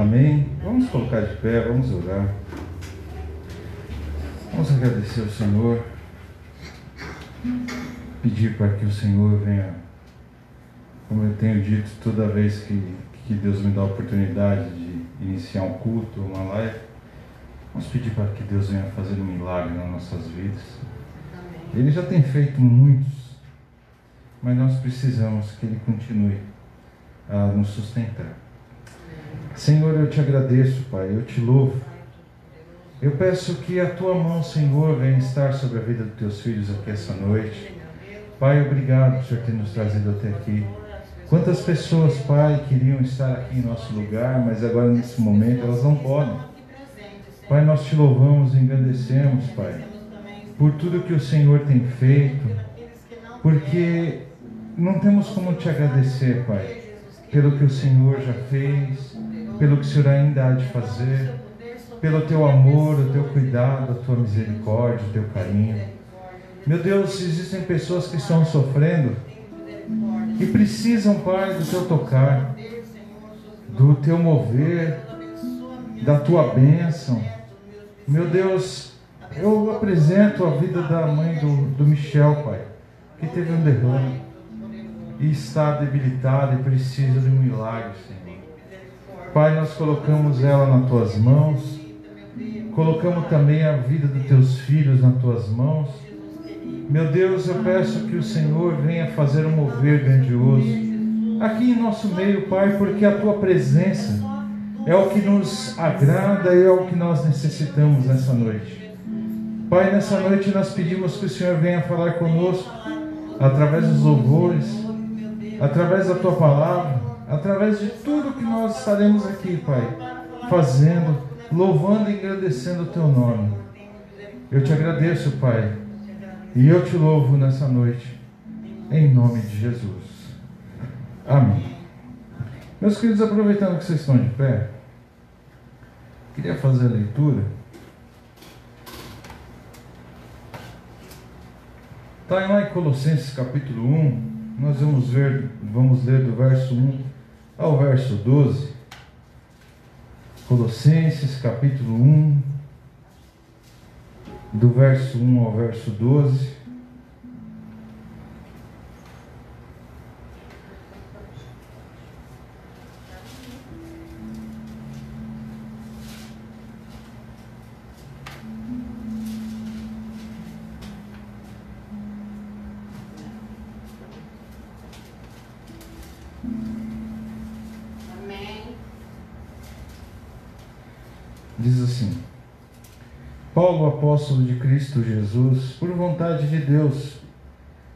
Amém? Vamos colocar de pé, vamos orar. Vamos agradecer ao Senhor. Pedir para que o Senhor venha, como eu tenho dito toda vez que, que Deus me dá a oportunidade de iniciar um culto, uma live, vamos pedir para que Deus venha fazer um milagre nas nossas vidas. Ele já tem feito muitos, mas nós precisamos que Ele continue a nos sustentar. Senhor, eu te agradeço, Pai, eu te louvo. Eu peço que a tua mão, Senhor, venha estar sobre a vida dos teus filhos aqui essa noite. Pai, obrigado por ter nos trazido até aqui. Quantas pessoas, Pai, queriam estar aqui em nosso lugar, mas agora nesse momento elas não podem. Pai, nós te louvamos e engrandecemos, Pai, por tudo que o Senhor tem feito, porque não temos como te agradecer, Pai, pelo que o Senhor já fez, pelo que o Senhor ainda há de fazer, pelo teu amor, o teu cuidado, a tua misericórdia, o teu carinho. Meu Deus, existem pessoas que estão sofrendo e precisam, Pai, do teu tocar, do teu mover, da tua bênção. Meu Deus, eu apresento a vida da mãe do, do Michel, Pai, que teve um derrame e está debilitada e precisa de um milagre, Senhor. Pai, nós colocamos ela nas tuas mãos, colocamos também a vida dos teus filhos nas tuas mãos. Meu Deus, eu peço que o Senhor venha fazer um mover grandioso aqui em nosso meio, Pai, porque a tua presença é o que nos agrada e é o que nós necessitamos nessa noite. Pai, nessa noite nós pedimos que o Senhor venha falar conosco através dos louvores, através da tua palavra através de tudo que nós estaremos aqui, Pai, fazendo, louvando e agradecendo o Teu nome. Eu te agradeço, Pai, e eu te louvo nessa noite, em nome de Jesus. Amém. Meus queridos, aproveitando que vocês estão de pé, queria fazer a leitura. Está lá em Colossenses capítulo 1, nós vamos ver, vamos ler do verso 1 ao verso 12, Colossenses capítulo 1, do verso 1 ao verso 12. Diz assim: Paulo, apóstolo de Cristo Jesus, por vontade de Deus,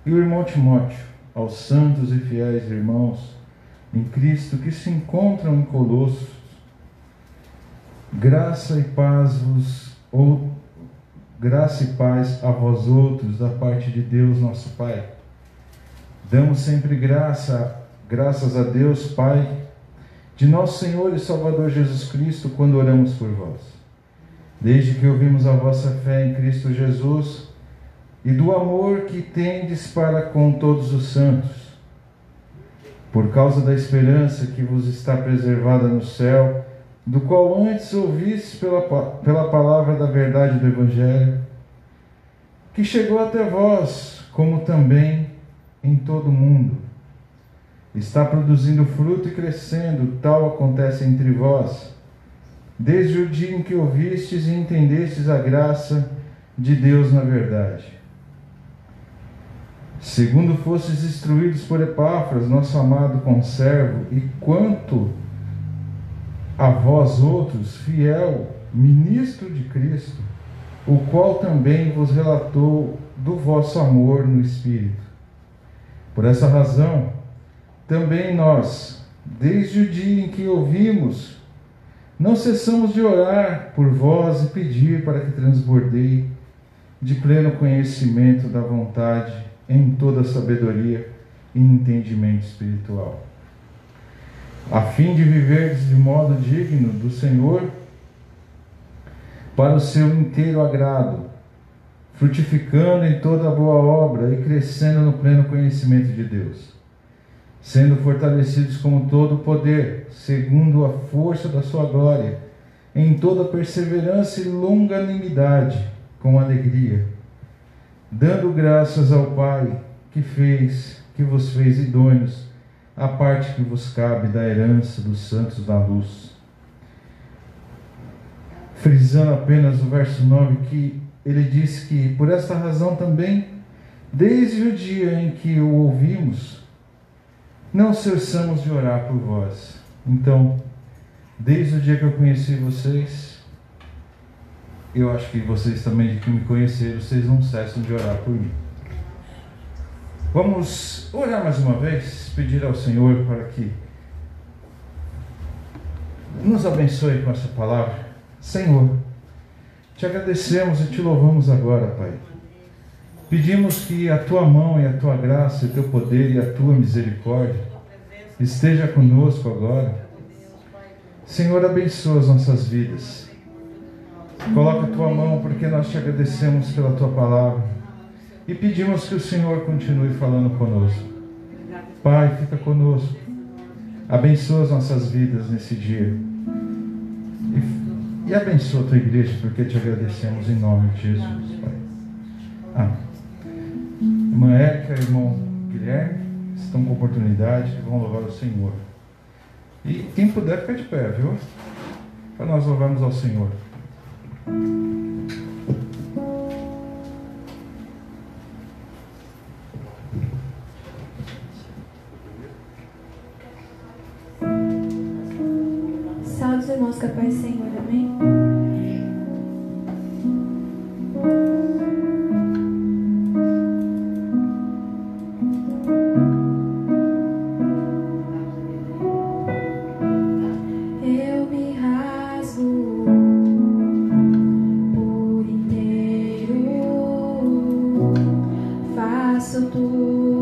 e o irmão Timóteo, aos santos e fiéis irmãos em Cristo que se encontram em Colossos, graça e paz vos, ou graça e paz a vós outros da parte de Deus nosso Pai. Damos sempre graça, graças a Deus Pai de nosso Senhor e Salvador Jesus Cristo quando oramos por vós. Desde que ouvimos a vossa fé em Cristo Jesus e do amor que tendes para com todos os santos, por causa da esperança que vos está preservada no céu, do qual antes ouvistes pela, pela palavra da verdade do Evangelho, que chegou até vós, como também em todo o mundo. Está produzindo fruto e crescendo, tal acontece entre vós, desde o dia em que ouvistes e entendestes a graça de Deus na verdade. Segundo fostes instruídos por Epáfras, nosso amado conservo, e quanto a vós outros, fiel ministro de Cristo, o qual também vos relatou do vosso amor no Espírito. Por essa razão, também nós, desde o dia em que ouvimos, não cessamos de orar por vós e pedir para que transbordei de pleno conhecimento da vontade em toda sabedoria e entendimento espiritual, a fim de viverdes de modo digno do Senhor, para o seu inteiro agrado, frutificando em toda boa obra e crescendo no pleno conhecimento de Deus sendo fortalecidos com todo o poder, segundo a força da sua glória, em toda perseverança e longanimidade, com alegria, dando graças ao Pai que fez, que vos fez idôneos, a parte que vos cabe da herança dos santos da luz. Frisando apenas o verso 9, que ele diz que por esta razão também, desde o dia em que o ouvimos, não cessamos de orar por vós. Então, desde o dia que eu conheci vocês, eu acho que vocês também, que me conheceram, vocês não cessam de orar por mim. Vamos orar mais uma vez, pedir ao Senhor para que nos abençoe com essa palavra. Senhor, te agradecemos e te louvamos agora, Pai. Pedimos que a tua mão e a tua graça, o teu poder e a tua misericórdia esteja conosco agora. Senhor, abençoa as nossas vidas. Coloca a tua mão porque nós te agradecemos pela tua palavra e pedimos que o Senhor continue falando conosco. Pai, fica conosco. Abençoa as nossas vidas nesse dia. E, e abençoa a tua igreja, porque te agradecemos em nome de Jesus, Pai. Amém. Irmã Érica, irmão Guilherme, estão com oportunidade, vão louvar o Senhor. E quem puder, fica de pé, viu? Para nós louvarmos ao Senhor. Salve os irmãos, que a paz do Senhor, amém? Tudo,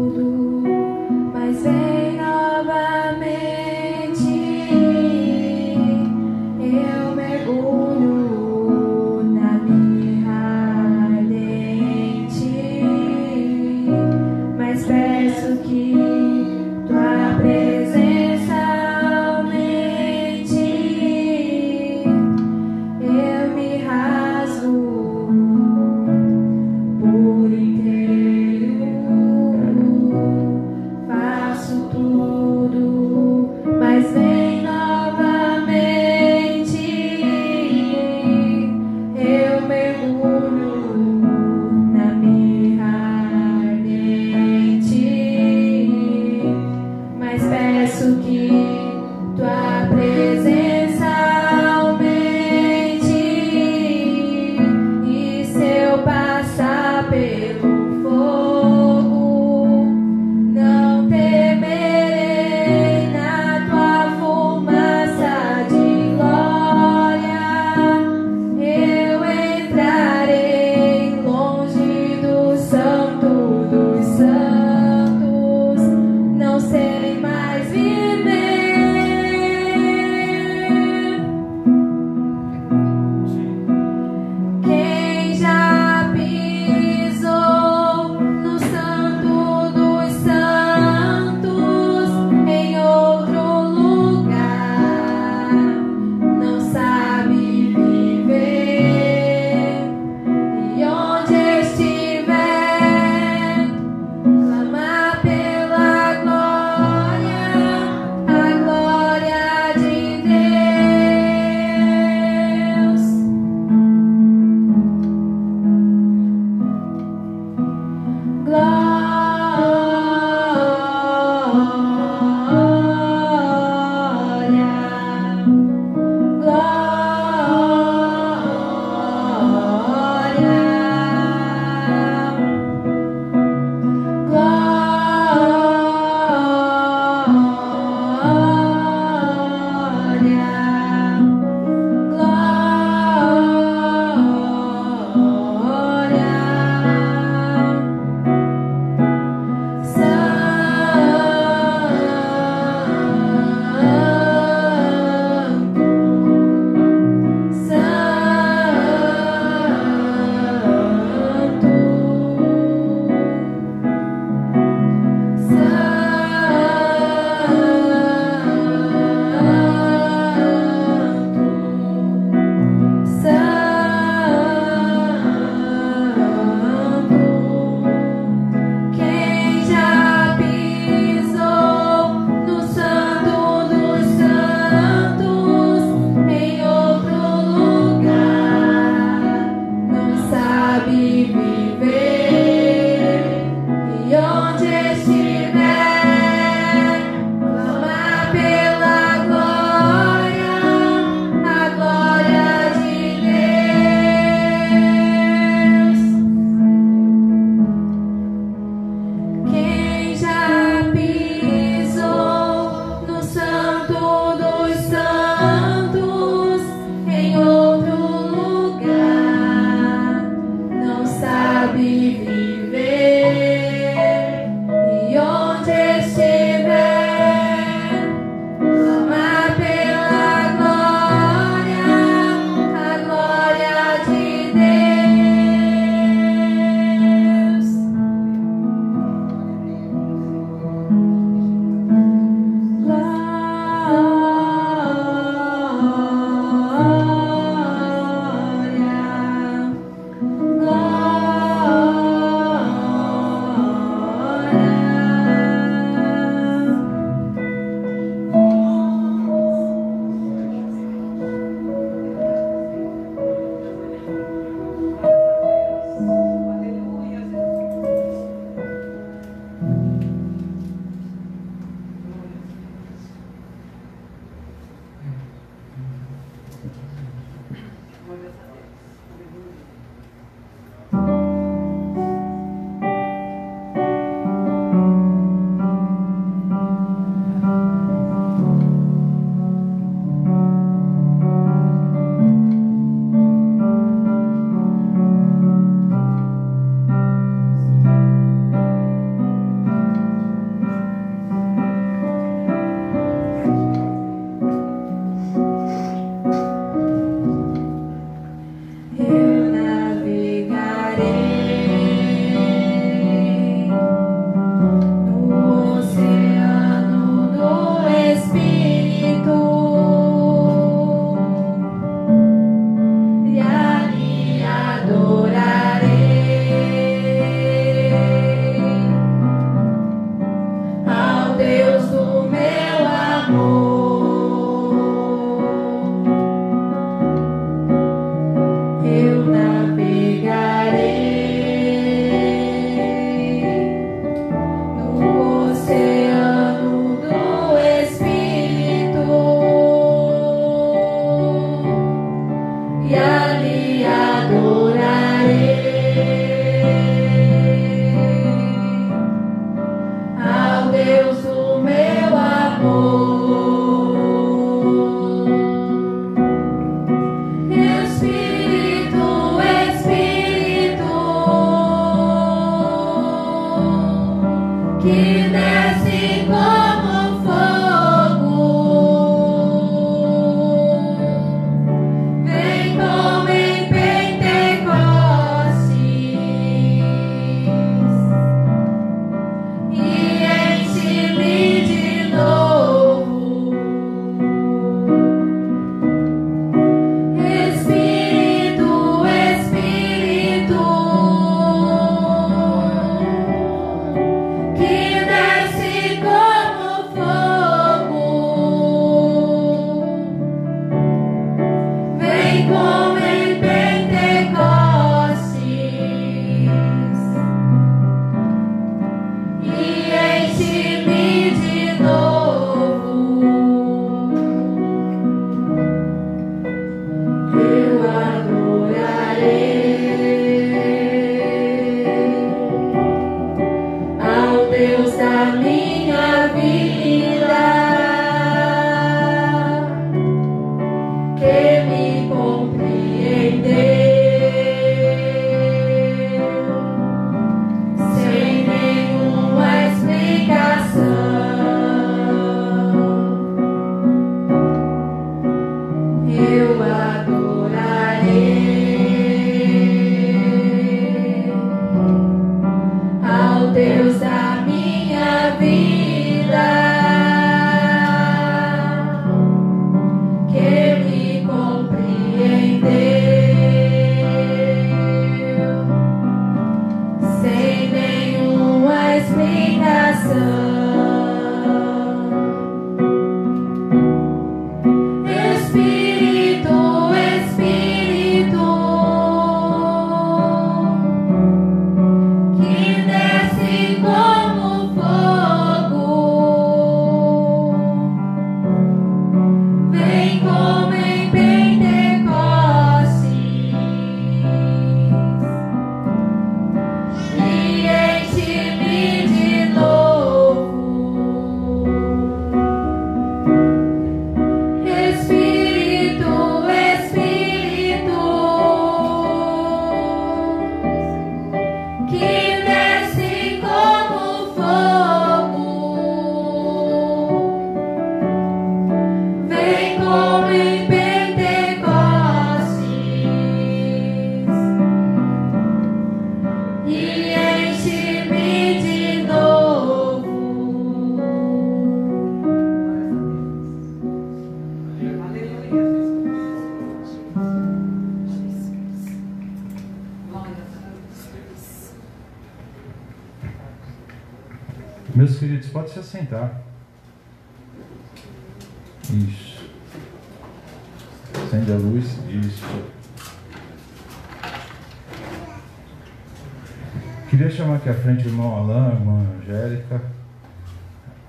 Queria chamar aqui à frente o irmão Alain, a irmã Angélica,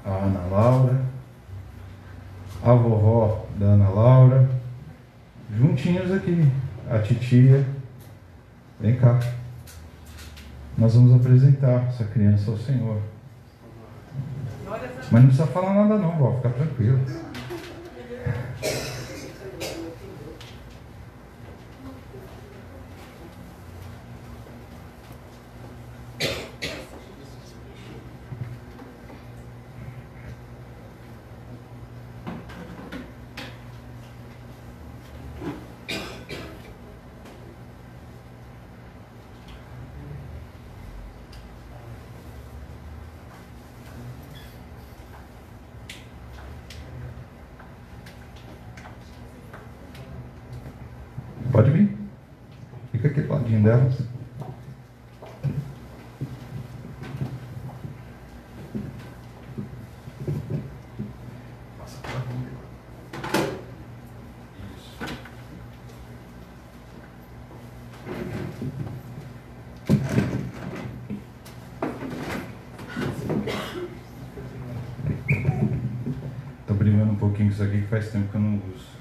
a Ana Laura, a vovó da Ana Laura, juntinhos aqui, a titia. Vem cá. Nós vamos apresentar essa criança ao Senhor. Mas não precisa falar nada não, vó, fica tranquilo. isso aqui que faz tempo que eu não uso.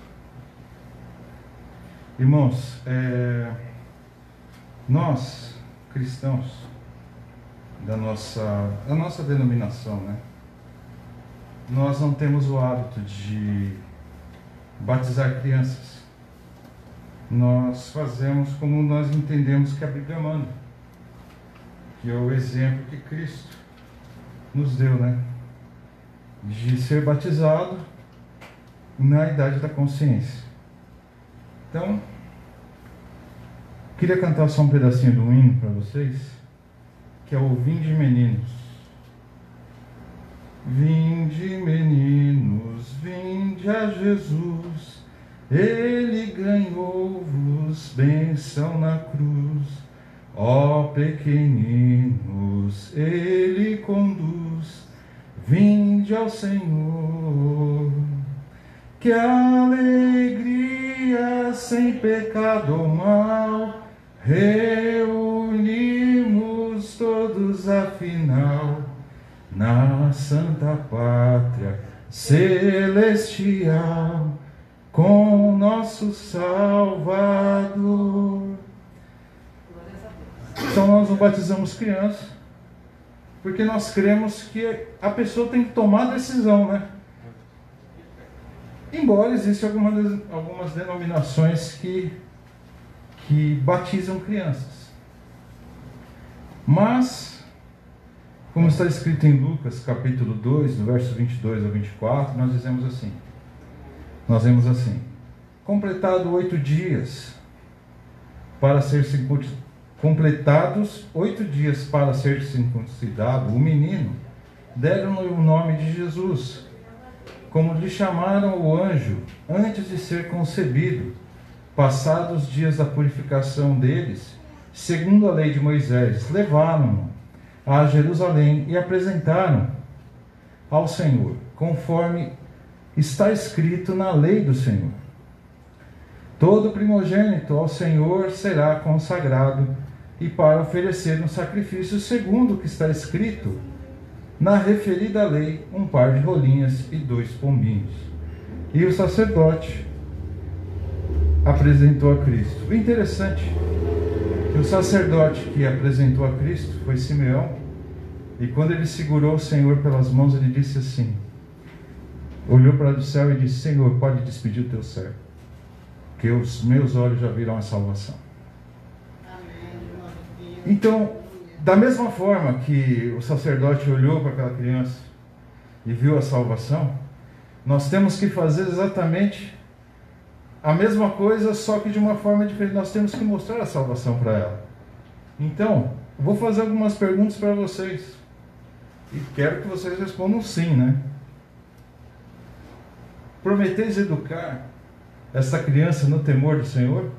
Irmãos, é, nós, cristãos, da nossa, da nossa denominação, né? Nós não temos o hábito de batizar crianças. Nós fazemos como nós entendemos que a Bíblia manda, que é o exemplo que Cristo nos deu, né? De ser batizado na idade da consciência. Então, queria cantar só um pedacinho do hino para vocês, que é o Vinde Meninos. Vinde meninos, vinde a Jesus, Ele ganhou-vos bênção na cruz. Ó pequeninos, Ele conduz, vinde ao Senhor. Que alegria sem pecado ou mal, reunimos todos afinal na santa pátria celestial com nosso Salvador. Então nós não batizamos crianças, porque nós cremos que a pessoa tem que tomar a decisão, né? Embora existam algumas, algumas denominações que, que batizam crianças. Mas, como está escrito em Lucas capítulo 2, do verso 22 ao 24, nós dizemos assim: Nós vemos assim: Completado oito dias para ser completados oito dias para ser circuncidado, o menino deram-lhe o nome de Jesus como lhe chamaram o anjo antes de ser concebido, passados os dias da purificação deles, segundo a lei de Moisés, levaram-no a Jerusalém e apresentaram ao Senhor, conforme está escrito na lei do Senhor. Todo primogênito ao Senhor será consagrado e para oferecer um sacrifício segundo o que está escrito na referida lei, um par de rolinhas e dois pombinhos. E o sacerdote apresentou a Cristo. O interessante é que o sacerdote que apresentou a Cristo foi Simeão, e quando ele segurou o Senhor pelas mãos, ele disse assim: olhou para o céu e disse: Senhor, pode despedir o teu servo, que os meus olhos já viram a salvação. Então, da mesma forma que o sacerdote olhou para aquela criança e viu a salvação, nós temos que fazer exatamente a mesma coisa, só que de uma forma diferente. Nós temos que mostrar a salvação para ela. Então, vou fazer algumas perguntas para vocês. E quero que vocês respondam sim, né? Prometeis educar essa criança no temor do Senhor?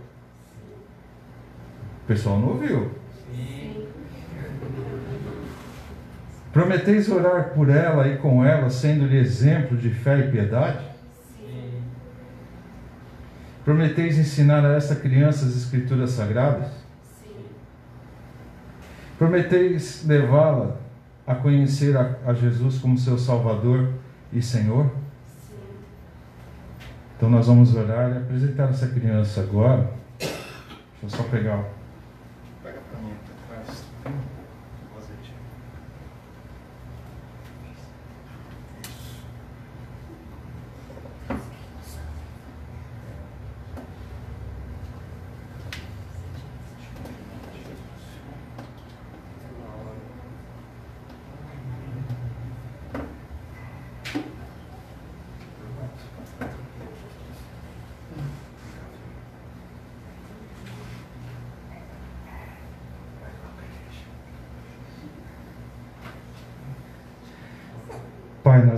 O pessoal não ouviu. Prometeis orar por ela e com ela, sendo-lhe exemplo de fé e piedade? Prometeis ensinar a essa criança as Escrituras Sagradas? Sim. Prometeis levá-la a conhecer a, a, Jesus como seu Salvador e Senhor? Sim. Então nós vamos orar e apresentar essa criança agora. Deixa eu só pegar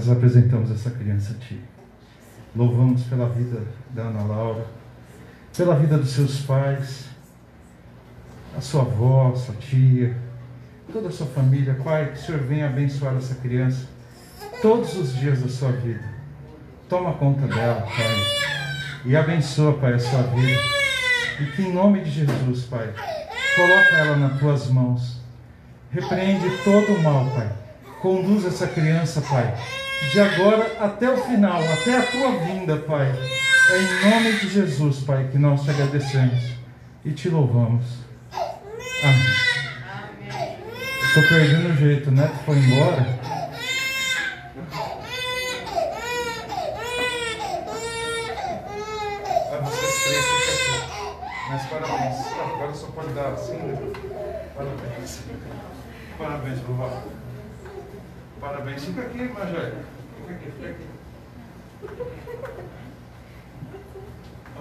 nós apresentamos essa criança a Ti. Louvamos pela vida da Ana Laura, pela vida dos seus pais, a sua avó, sua tia, toda a sua família. Pai, que o Senhor venha abençoar essa criança todos os dias da sua vida. Toma conta dela, Pai, e abençoa, Pai, a sua vida. E que em nome de Jesus, Pai, coloca ela nas tuas mãos. Repreende todo o mal, Pai Conduz essa criança, Pai, de agora até o final, até a tua vinda, Pai. É em nome de Jesus, Pai, que nós te agradecemos e te louvamos. Amém. Estou perdendo o jeito, né? Tu foi embora. Mas parabéns. Agora só pode dar assim, né? Parabéns. Parabéns, vovó. Parabéns. Fica aqui, Magé. Fica aqui, fica aqui.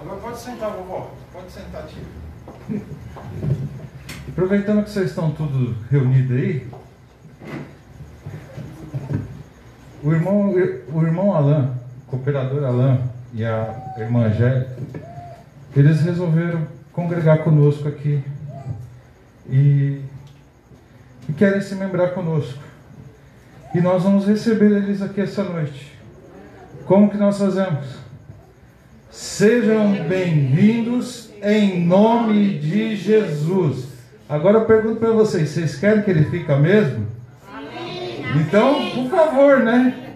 Agora pode sentar, vovó. Pode sentar, tio. Aproveitando que vocês estão todos reunidos aí, o irmão, o irmão Alain, o cooperador Alain e a irmã Angélica, eles resolveram congregar conosco aqui e, e querem se membrar conosco. E nós vamos receber eles aqui essa noite. Como que nós fazemos? Sejam bem-vindos em nome de Jesus. Agora eu pergunto para vocês, vocês querem que ele fique mesmo? Então, por favor, né?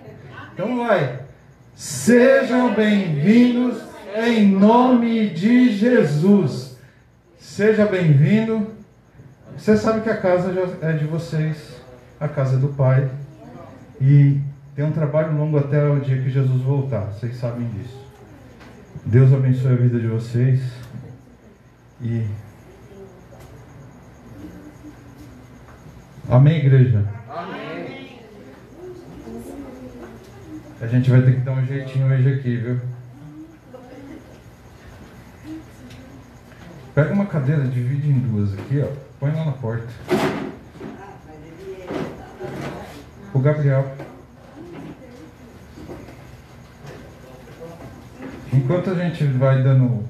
Então vai. Sejam bem-vindos em nome de Jesus. Seja bem-vindo. Você sabe que a casa é de vocês, a casa do Pai. E tem um trabalho longo até o dia que Jesus voltar, vocês sabem disso. Deus abençoe a vida de vocês. E. Amém, igreja? Amém. A gente vai ter que dar um jeitinho hoje aqui, viu? Pega uma cadeira, divide em duas aqui, ó. Põe lá na porta. O Gabriel. Enquanto a gente vai dando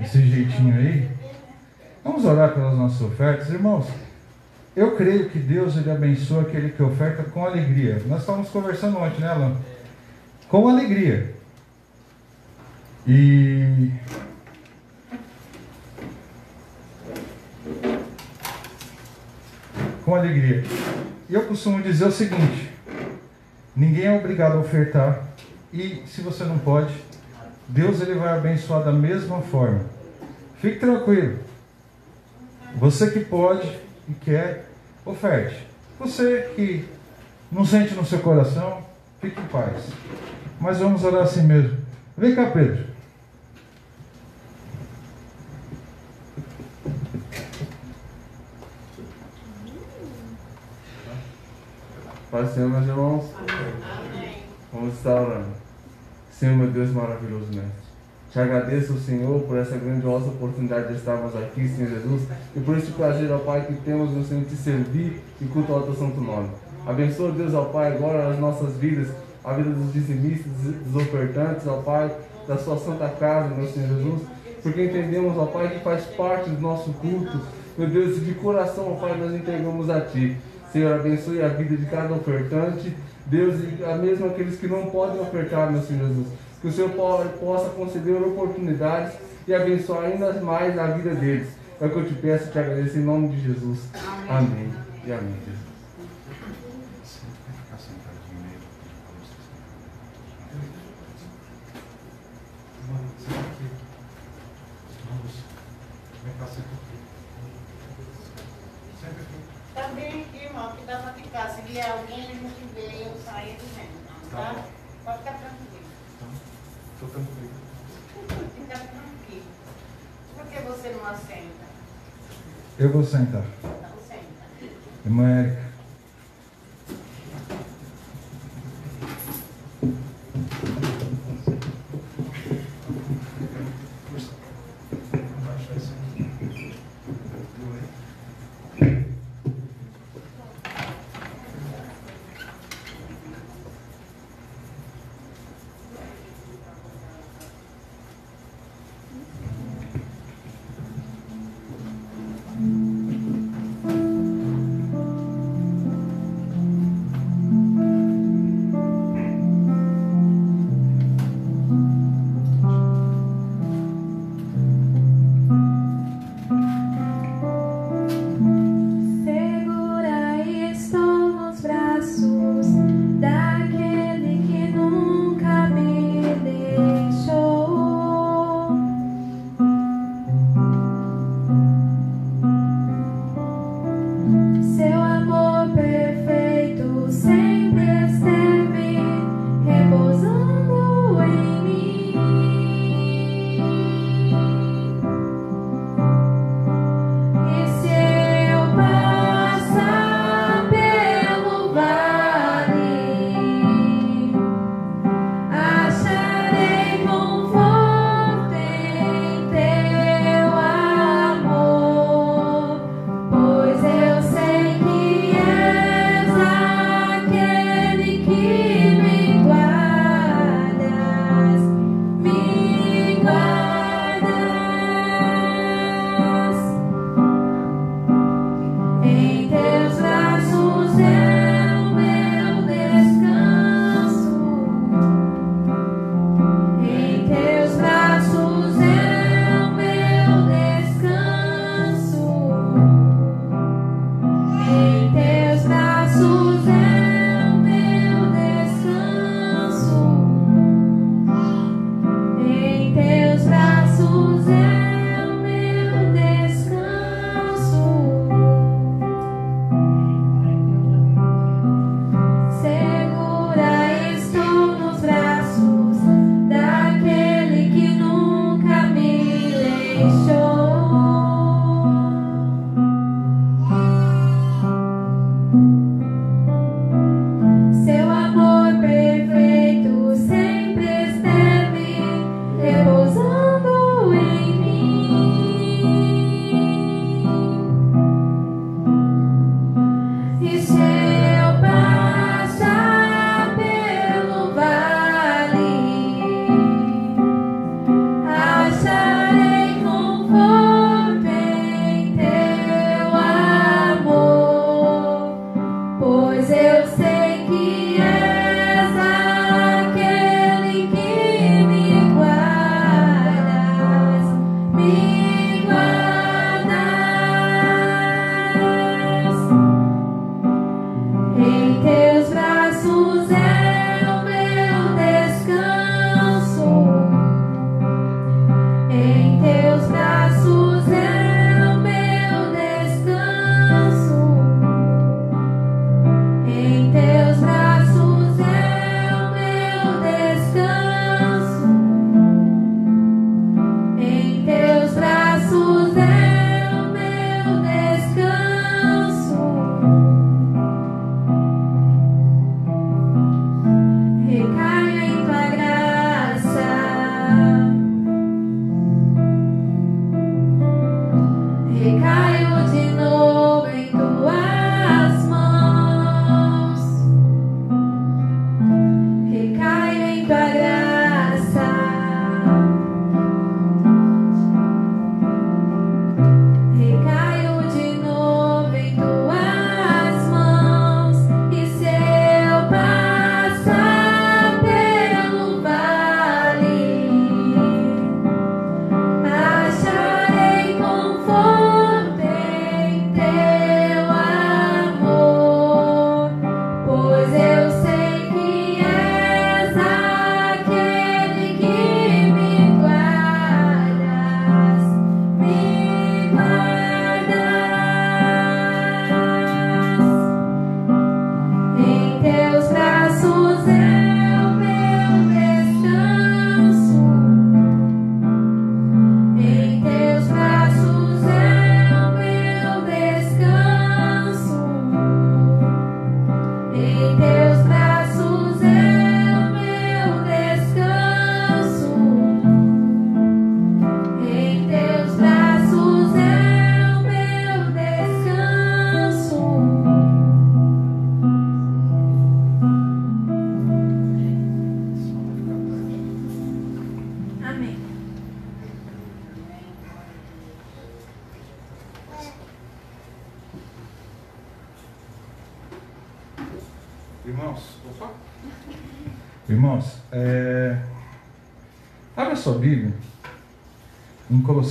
esse jeitinho aí, vamos orar pelas nossas ofertas. Irmãos, eu creio que Deus ele abençoa aquele que oferta com alegria. Nós estávamos conversando ontem, né, Alan? Com alegria. E com alegria. Eu costumo dizer o seguinte: ninguém é obrigado a ofertar, e se você não pode, Deus ele vai abençoar da mesma forma. Fique tranquilo. Você que pode e quer, oferte. Você que não sente no seu coração, fique em paz. Mas vamos orar assim mesmo. Vem cá, Pedro. Meus irmãos. Vamos estar orando. Senhor, meu Deus maravilhoso, mestre. Te agradeço, Senhor, por essa grandiosa oportunidade de estarmos aqui, Senhor Jesus, e por este prazer, ó Pai, que temos no Senhor de servir e cultuar o teu santo nome. Abençoa, Deus, ó Pai, agora as nossas vidas, a vida dos dizimistas, dos ofertantes, ó Pai, da sua santa casa, meu Senhor Jesus, porque entendemos, ó Pai, que faz parte do nosso culto. Meu Deus, de coração, ó Pai, nós entregamos a Ti. Senhor, abençoe a vida de cada ofertante. Deus, e mesmo aqueles que não podem ofertar, meu Senhor Jesus. Que o Senhor possa conceder oportunidades e abençoar ainda mais a vida deles. É o que eu te peço e te agradeço em nome de Jesus. Amém. amém. E amém, Jesus. vier alguém, a gente vê eu sair do vento, tá? tá? Pode ficar tranquilo. Estou tá. tranquilo. Fica tranquilo. Por que você não assenta? Eu vou sentar. Então senta. Irmã Érica.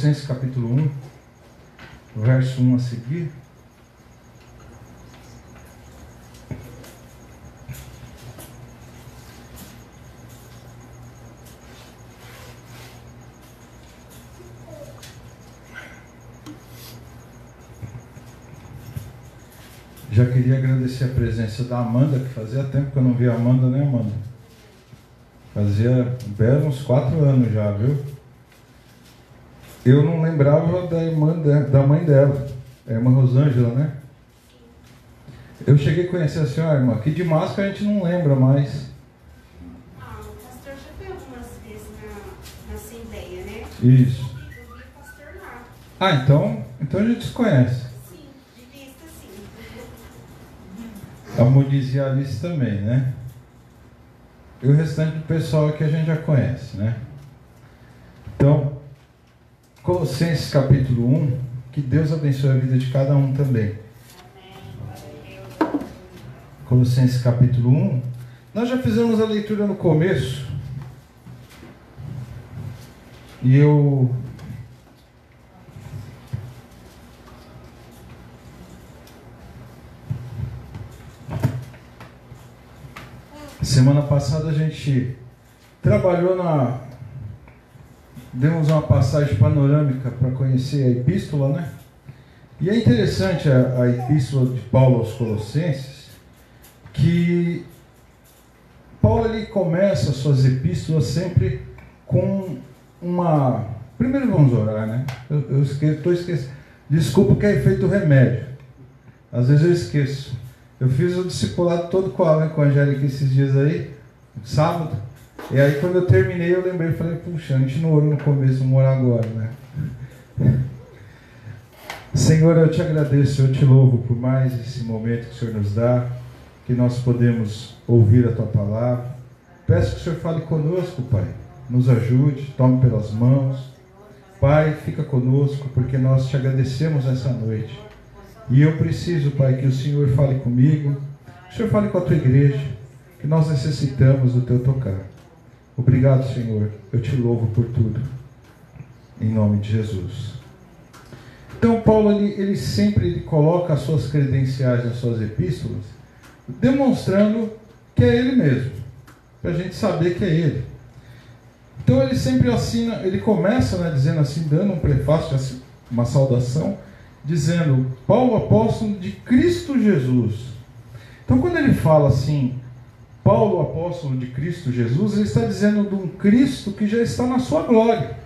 Colossenses capítulo 1, verso 1 a seguir. Já queria agradecer a presença da Amanda, que fazia tempo que eu não via a Amanda, né, Amanda? Fazia uns quatro anos já, viu? Eu não lembrava da irmã da mãe dela, a irmã Rosângela, né? Eu cheguei a conhecer a senhora, irmã, que de máscara a gente não lembra mais. Ah, o pastor já foi algumas vezes na, na Assembleia, né? Isso. Eu vi o pastor lá. Ah, então, então a gente se conhece. Sim, de vista sim. A Muniz Alice também, né? E o restante do pessoal que a gente já conhece, né? Então, Colossenses capítulo 1, que Deus abençoe a vida de cada um também. Colossenses capítulo 1. Nós já fizemos a leitura no começo. E eu Semana passada a gente trabalhou na demos uma passagem panorâmica para conhecer a epístola, né? E é interessante a, a epístola de Paulo aos Colossenses, que Paulo ele começa suas epístolas sempre com uma. Primeiro vamos orar, né? Eu, estou esquecendo. Desculpa que é efeito remédio. Às vezes eu esqueço. Eu fiz o discipulado todo com a, com a Angélica esses dias aí, sábado. E aí quando eu terminei, eu lembrei, falei, puxa, a gente não orou no começo, vamos orar agora, né? Senhor, eu te agradeço, eu te louvo por mais esse momento que o Senhor nos dá, que nós podemos ouvir a tua palavra. Peço que o Senhor fale conosco, Pai. Nos ajude, tome pelas mãos. Pai, fica conosco, porque nós te agradecemos nessa noite. E eu preciso, Pai, que o Senhor fale comigo, que o Senhor fale com a tua igreja, que nós necessitamos do teu tocar. Obrigado, Senhor. Eu te louvo por tudo. Em nome de Jesus. Então, Paulo, ele, ele sempre coloca as suas credenciais nas suas epístolas, demonstrando que é ele mesmo, para a gente saber que é ele. Então, Então ele sempre assina, ele começa né, dizendo assim, dando um prefácio, assim, uma saudação, dizendo Paulo apóstolo de Cristo Jesus. Então quando ele fala assim, Paulo apóstolo de Cristo Jesus, ele está dizendo de um Cristo que já está na sua glória.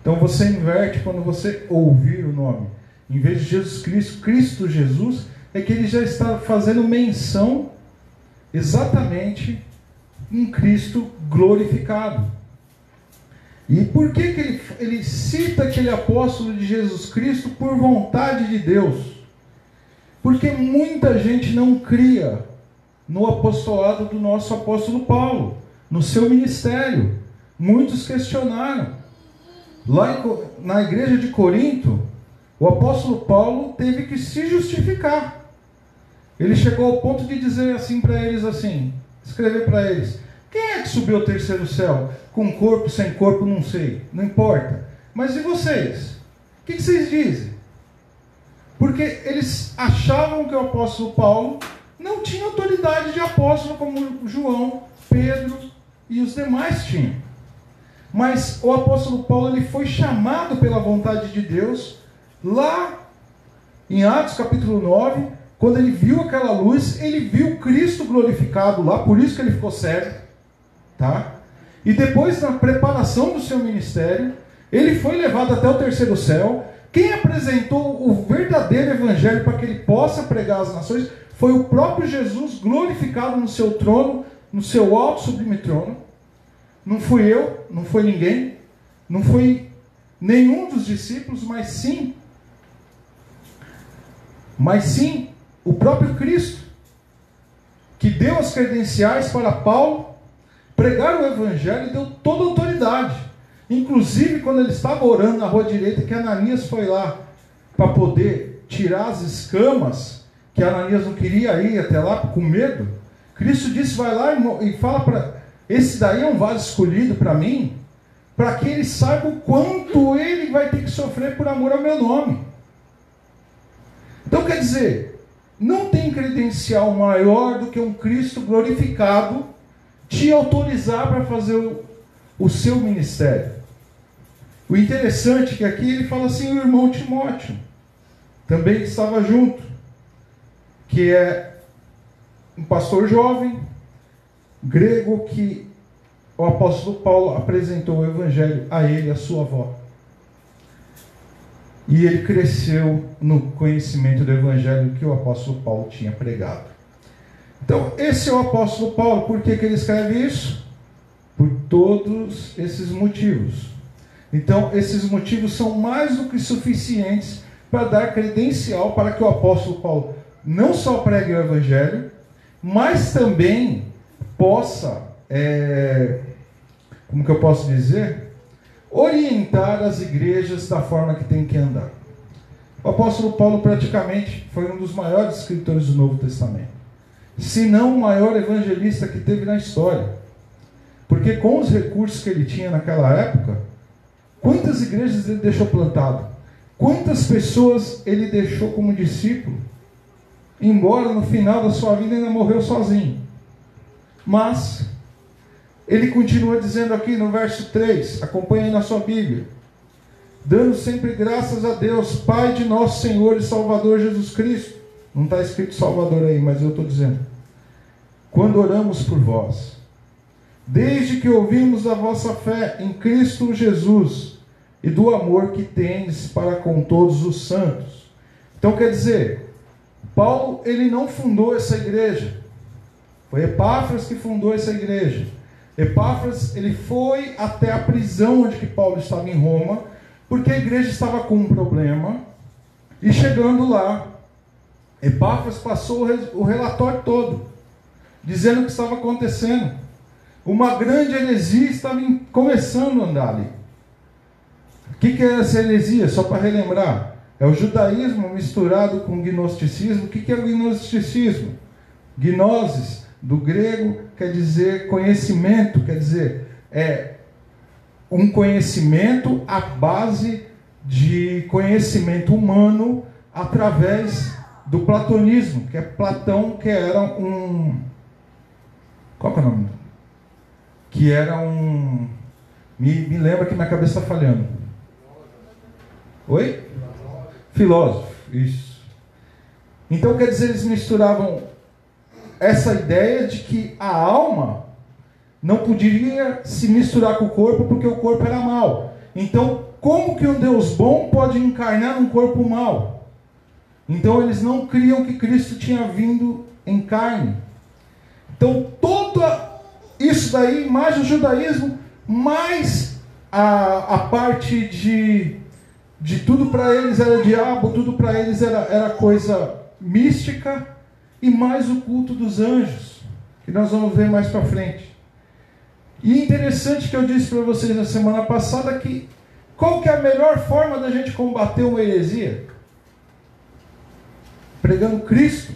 Então você inverte quando você ouvir o nome. Em vez de Jesus Cristo, Cristo Jesus, é que ele já está fazendo menção exatamente em Cristo glorificado. E por que, que ele, ele cita aquele apóstolo de Jesus Cristo por vontade de Deus? Porque muita gente não cria no apostolado do nosso apóstolo Paulo, no seu ministério. Muitos questionaram. Lá na igreja de Corinto, o apóstolo Paulo teve que se justificar. Ele chegou ao ponto de dizer assim para eles assim, escrever para eles: quem é que subiu ao terceiro céu? Com corpo, sem corpo, não sei, não importa. Mas e vocês? O que, vocês dizem? Porque eles achavam que o apóstolo Paulo não tinha autoridade de apóstolo como João, Pedro e os demais tinham. Mas o apóstolo Paulo ele foi chamado pela vontade de Deus lá em Atos capítulo 9, quando ele viu aquela luz, ele viu Cristo glorificado lá, por isso que ele ficou cego. Tá? E depois, na preparação do seu ministério, ele foi levado até o terceiro céu. Quem apresentou o verdadeiro evangelho para que ele possa pregar às nações foi o próprio Jesus glorificado no seu trono, no seu alto sublime trono. Não fui eu, não foi ninguém, não foi nenhum dos discípulos, mas sim, mas sim o próprio Cristo, que deu as credenciais para Paulo pregar o evangelho deu toda a autoridade. Inclusive, quando ele estava orando na rua direita, que Ananias foi lá para poder tirar as escamas, que Ananias não queria ir até lá com medo. Cristo disse: vai lá e fala para. Esse daí é um vaso escolhido para mim, para que ele saiba o quanto ele vai ter que sofrer por amor ao meu nome. Então, quer dizer, não tem credencial maior do que um Cristo glorificado te autorizar para fazer o, o seu ministério. O interessante é que aqui ele fala assim, o irmão Timóteo, também estava junto, que é um pastor jovem, grego, que o apóstolo Paulo apresentou o evangelho a ele, a sua avó. E ele cresceu no conhecimento do evangelho que o apóstolo Paulo tinha pregado. Então, esse é o apóstolo Paulo. Por que, que ele escreve isso? Por todos esses motivos. Então, esses motivos são mais do que suficientes para dar credencial para que o apóstolo Paulo não só pregue o evangelho, mas também possa, é, como que eu posso dizer, orientar as igrejas da forma que tem que andar. O apóstolo Paulo praticamente foi um dos maiores escritores do Novo Testamento se não o maior evangelista que teve na história. Porque com os recursos que ele tinha naquela época, quantas igrejas ele deixou plantado? Quantas pessoas ele deixou como discípulo? Embora no final da sua vida ainda morreu sozinho. Mas ele continua dizendo aqui no verso 3, acompanhe na sua Bíblia. Dando sempre graças a Deus, Pai de nosso Senhor e Salvador Jesus Cristo não está escrito Salvador aí, mas eu estou dizendo. Quando oramos por vós, desde que ouvimos a vossa fé em Cristo Jesus e do amor que tendes para com todos os santos. Então quer dizer, Paulo ele não fundou essa igreja. Foi Epáfras que fundou essa igreja. Epáfras ele foi até a prisão onde que Paulo estava em Roma, porque a igreja estava com um problema. E chegando lá, Epáfras passou o relatório todo, dizendo o que estava acontecendo. Uma grande heresia estava começando a andar ali. O que, é essa heresia? Só para relembrar. É o judaísmo misturado com o gnosticismo. O que, é o gnosticismo? Gnosis, do grego, quer dizer conhecimento, quer dizer, é um conhecimento à base de conhecimento humano através do platonismo, que é Platão, que era um. Qual é o nome? Que era um Me, me lembra que minha cabeça está falhando. Oi? Filósofo, isso. Então quer dizer, eles misturavam essa ideia de que a alma não poderia se misturar com o corpo porque o corpo era mal. Então, como que um Deus bom pode encarnar num corpo mal? Então eles não criam que Cristo tinha vindo em carne. Então, tudo isso daí, mais o judaísmo, mais a, a parte de, de tudo para eles era diabo, tudo para eles era, era coisa mística, e mais o culto dos anjos, que nós vamos ver mais para frente. E interessante que eu disse para vocês na semana passada que qual que é a melhor forma da gente combater uma heresia? Pregando Cristo,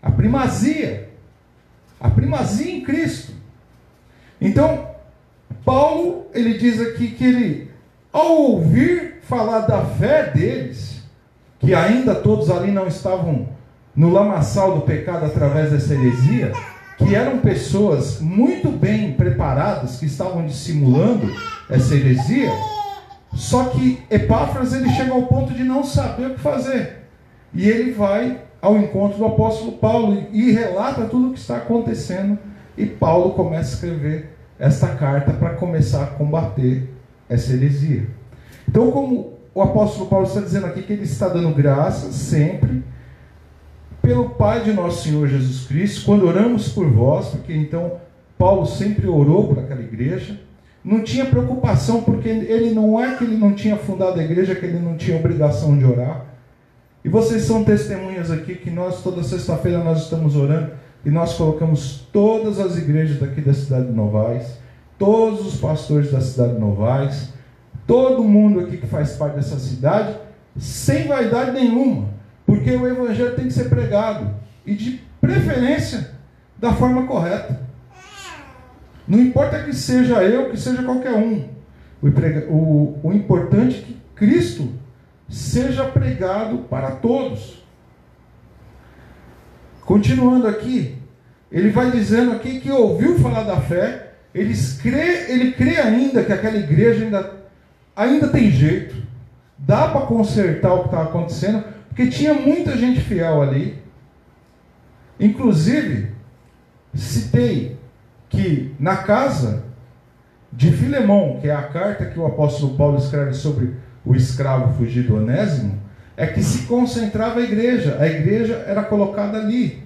a primazia, a primazia em Cristo. Então, Paulo, ele diz aqui que ele, ao ouvir falar da fé deles, que ainda todos ali não estavam no lamaçal do pecado através dessa heresia, que eram pessoas muito bem preparadas, que estavam dissimulando essa heresia, só que Epáfras ele chega ao ponto de não saber o que fazer. E ele vai ao encontro do apóstolo Paulo e relata tudo o que está acontecendo. E Paulo começa a escrever esta carta para começar a combater essa heresia. Então, como o apóstolo Paulo está dizendo aqui que ele está dando graças sempre pelo Pai de nosso Senhor Jesus Cristo, quando oramos por vós, porque então Paulo sempre orou por aquela igreja, não tinha preocupação, porque ele não é que ele não tinha fundado a igreja, que ele não tinha obrigação de orar. E vocês são testemunhas aqui que nós, toda sexta-feira, nós estamos orando e nós colocamos todas as igrejas daqui da cidade de Novais, todos os pastores da cidade de Novais, todo mundo aqui que faz parte dessa cidade, sem vaidade nenhuma, porque o evangelho tem que ser pregado e de preferência da forma correta. Não importa que seja eu, que seja qualquer um. O, o, o importante é que Cristo seja pregado para todos. Continuando aqui, ele vai dizendo aqui que ouviu falar da fé, ele crê, ele crê ainda que aquela igreja ainda, ainda tem jeito, dá para consertar o que estava acontecendo, porque tinha muita gente fiel ali. Inclusive, citei que na casa de Filemão, que é a carta que o apóstolo Paulo escreve sobre o escravo fugido Onésimo, é que se concentrava a igreja. A igreja era colocada ali.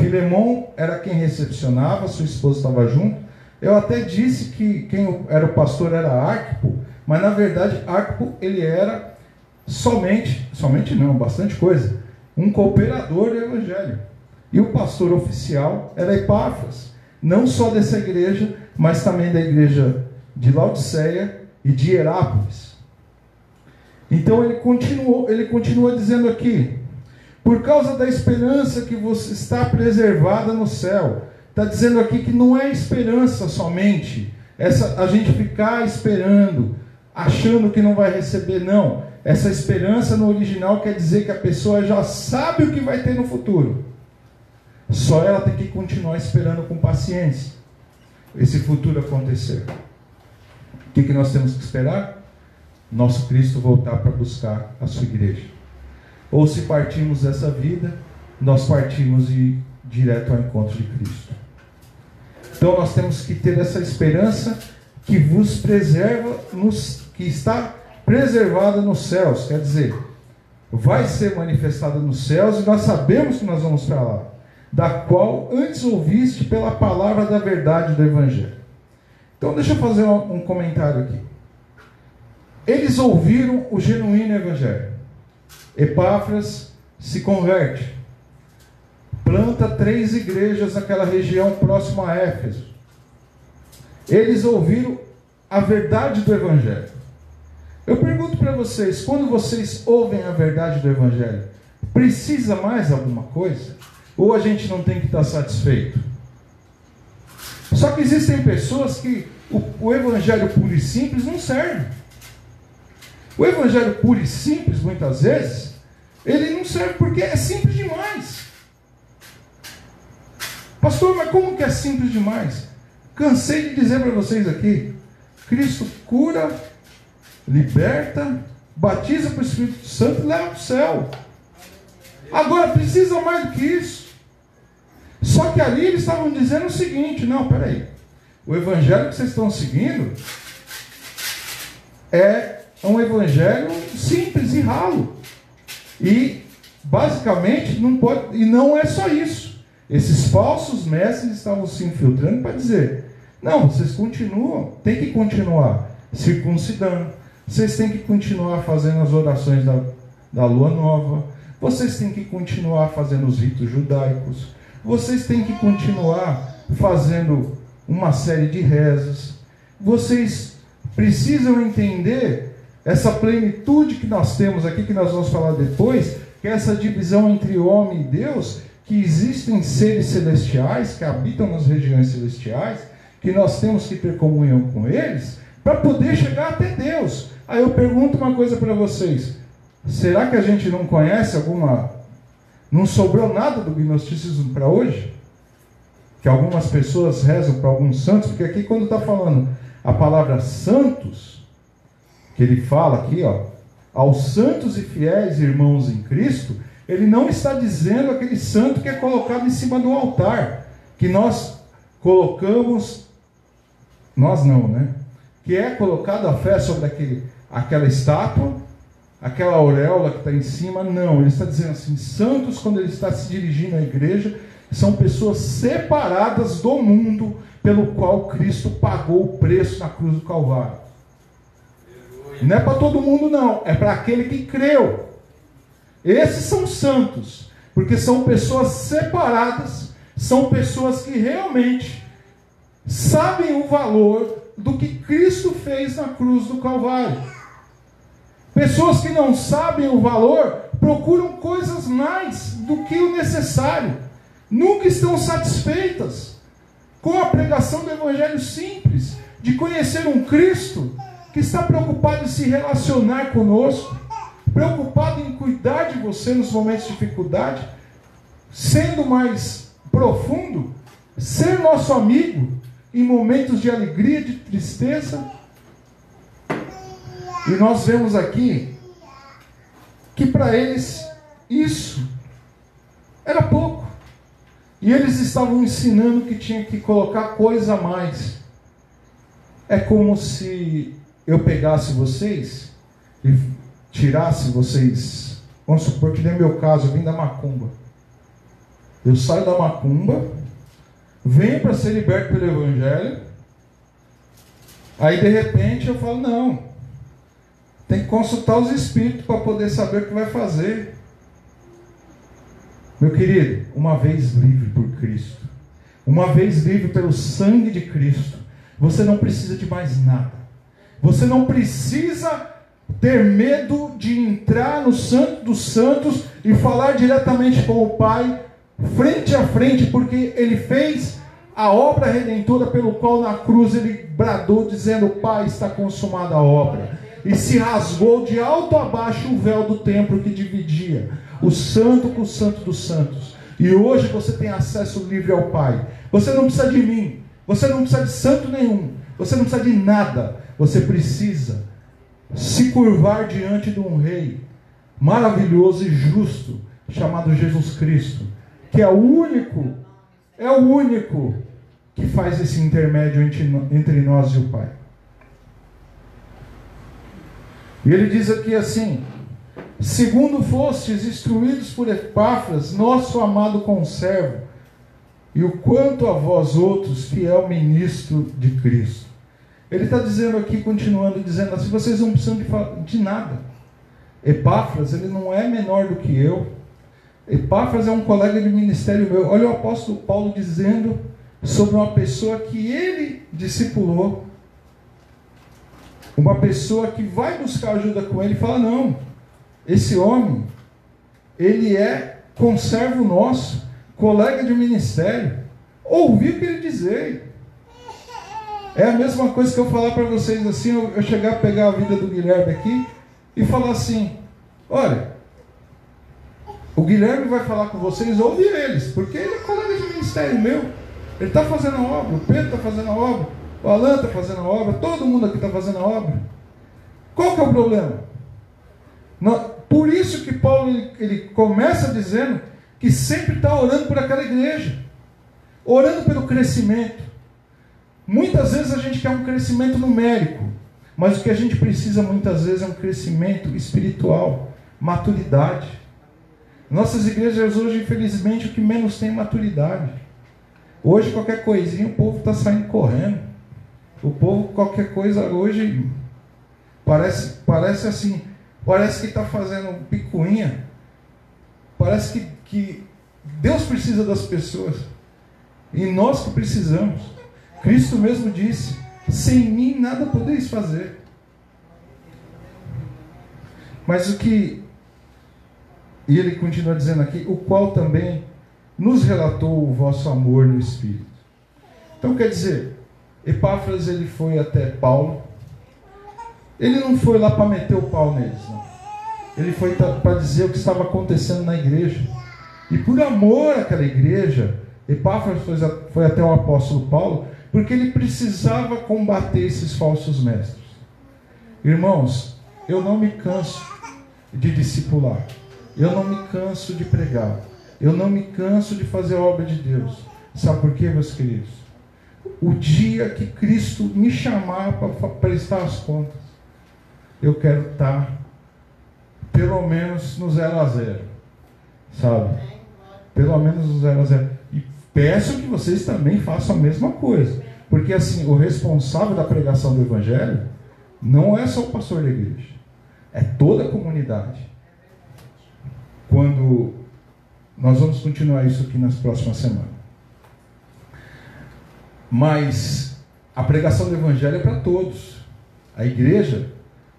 Filemão era quem recepcionava, sua esposa estava junto. Eu até disse que quem era o pastor era Arquipo, mas na verdade Arquipo ele era somente, somente não, bastante coisa, um cooperador do evangelho. E o pastor oficial era Epáfras não só dessa igreja, mas também da igreja de Laodiceia e de Herápolis. Então ele continuou, ele continua dizendo aqui: por causa da esperança que você está preservada no céu. Está dizendo aqui que não é esperança somente, essa a gente ficar esperando, achando que não vai receber, não. Essa esperança no original quer dizer que a pessoa já sabe o que vai ter no futuro. Só ela tem que continuar esperando com paciência esse futuro acontecer. O que, que nós temos que esperar? Nosso Cristo voltar para buscar a sua igreja. Ou se partimos dessa vida, nós partimos e direto ao encontro de Cristo. Então nós temos que ter essa esperança que vos preserva, nos, que está preservada nos céus. Quer dizer, vai ser manifestada nos céus e nós sabemos que nós vamos para lá da qual antes ouviste pela palavra da verdade do Evangelho. Então, deixa eu fazer um comentário aqui. Eles ouviram o genuíno Evangelho. Epáfras se converte. Planta três igrejas naquela região próxima a Éfeso. Eles ouviram a verdade do Evangelho. Eu pergunto para vocês: quando vocês ouvem a verdade do Evangelho, precisa mais alguma coisa? Ou a gente não tem que estar satisfeito? Só que existem pessoas que o, o evangelho puro e simples não serve. O evangelho puro e simples, muitas vezes, ele não serve porque é simples demais. Pastor, mas como que é simples demais? Cansei de dizer para vocês aqui. Cristo cura, liberta, batiza para o Espírito Santo e leva para o céu. Agora precisa mais do que isso. Só que ali eles estavam dizendo o seguinte: não, peraí. O evangelho que vocês estão seguindo é um evangelho simples e ralo. E basicamente não pode, e não é só isso. Esses falsos mestres estavam se infiltrando para dizer: não, vocês continuam, tem que continuar circuncidando, vocês têm que continuar fazendo as orações da, da lua nova, vocês têm que continuar fazendo os ritos judaicos, vocês têm que continuar fazendo uma série de rezas, vocês precisam entender essa plenitude que nós temos aqui, que nós vamos falar depois, que é essa divisão entre homem e Deus, que existem seres celestiais que habitam nas regiões celestiais, que nós temos que ter comunhão com eles, para poder chegar até Deus. Aí eu pergunto uma coisa para vocês: será que a gente não conhece alguma. Não sobrou nada do gnosticismo para hoje? Que algumas pessoas rezam para alguns santos, porque aqui quando está falando a palavra santos, que ele fala aqui, ó, aos santos e fiéis irmãos em Cristo, ele não está dizendo aquele santo que é colocado em cima do altar, que nós colocamos, nós não, né? Que é colocado a fé sobre aquele, aquela estátua, aquela auréola que está em cima, não. Ele está dizendo assim: santos, quando ele está se dirigindo à igreja, são pessoas separadas do mundo pelo qual Cristo pagou o preço na cruz do Calvário. Não é para todo mundo, não. É para aquele que creu. Esses são santos, porque são pessoas separadas, são pessoas que realmente sabem o valor do que Cristo fez na cruz do Calvário. Pessoas que não sabem o valor procuram coisas mais do que o necessário, nunca estão satisfeitas com a pregação do Evangelho simples, de conhecer um Cristo que está preocupado em se relacionar conosco, preocupado em cuidar de você nos momentos de dificuldade, sendo mais profundo, ser nosso amigo em momentos de alegria, de tristeza. E nós vemos aqui que para eles isso era pouco. E eles estavam ensinando que tinha que colocar coisa a mais. É como se eu pegasse vocês e tirasse vocês, vamos supor que nem meu caso, eu vim da macumba. Eu saio da macumba, venho para ser liberto pelo Evangelho, aí de repente eu falo, não, tem que consultar os espíritos para poder saber o que vai fazer. Meu querido, uma vez livre por Cristo, uma vez livre pelo sangue de Cristo, você não precisa de mais nada. Você não precisa ter medo de entrar no Santo dos Santos e falar diretamente com o Pai, frente a frente, porque ele fez a obra redentora pelo qual na cruz ele bradou, dizendo: Pai, está consumada a obra. E se rasgou de alto a baixo o véu do templo que dividia o santo com o santo dos santos. E hoje você tem acesso livre ao Pai. Você não precisa de mim, você não precisa de santo nenhum, você não precisa de nada. Você precisa se curvar diante de um rei maravilhoso e justo chamado Jesus Cristo, que é o único, é o único que faz esse intermédio entre nós e o Pai. E ele diz aqui assim: segundo fostes instruídos por Epáfras, nosso amado conservo, e o quanto a vós outros, fiel ministro de Cristo. Ele está dizendo aqui, continuando, dizendo assim: vocês não precisam de, de nada. Epáfras, ele não é menor do que eu. Epáfras é um colega de ministério meu. Olha o apóstolo Paulo dizendo sobre uma pessoa que ele discipulou. Uma pessoa que vai buscar ajuda com ele e fala: não, esse homem, ele é conservo nosso, colega de ministério. Ouvi o que ele dizer. É a mesma coisa que eu falar para vocês assim, eu, chegar a pegar a vida do Guilherme aqui e falar assim: olha, o Guilherme vai falar com vocês, ouve eles, porque ele é colega de ministério meu. Ele está fazendo a obra, o Pedro está fazendo a obra. o Alan está fazendo a obra, todo mundo aqui está fazendo a obra. Qual que é o problema? Por isso que Paulo ele começa dizendo que sempre está orando por aquela igreja, orando pelo crescimento. Muitas vezes a gente quer um crescimento numérico, mas o que a gente precisa muitas vezes é um crescimento espiritual, maturidade. Nossas igrejas hoje, infelizmente, o que menos tem é maturidade. Hoje, qualquer coisinha, o povo está saindo correndo. O povo, qualquer coisa hoje, parece, parece assim, parece que está fazendo picuinha. Parece que, que Deus precisa das pessoas. E nós que precisamos. Cristo mesmo disse: sem mim nada podeis fazer. Mas o que. E ele continua dizendo aqui: o qual também nos relatou o vosso amor no Espírito. Então quer dizer, Epáfras ele foi até Paulo. Ele não foi lá para meter o pau neles, não. Ele foi para dizer o que estava acontecendo na igreja. E por amor àquela igreja, Epáfras foi, foi até o apóstolo Paulo, porque ele precisava combater esses falsos mestres. Irmãos, eu não me canso de discipular. Eu não me canso de pregar. Eu não me canso de fazer a obra de Deus. Sabe por quê, meus queridos? O dia que Cristo me chamar para prestar as contas, eu quero estar pelo menos no zero a zero. Sabe? Pelo menos no zero a zero. Peço que vocês também façam a mesma coisa. Porque assim, o responsável da pregação do Evangelho não é só o pastor da igreja, é toda a comunidade. Quando nós vamos continuar isso aqui nas próximas semanas. Mas a pregação do Evangelho é para todos. A igreja,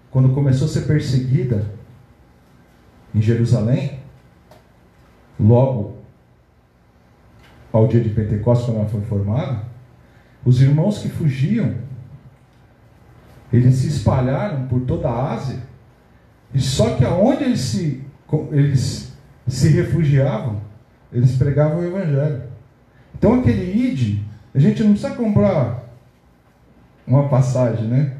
quando começou a ser perseguida em Jerusalém, logo ao dia de Pentecostes, quando ela foi formada, os irmãos que fugiam, eles se espalharam por toda a Ásia, e só que aonde eles se, eles se refugiavam, eles pregavam o Evangelho. Então aquele ID, a gente não precisa comprar uma passagem, né?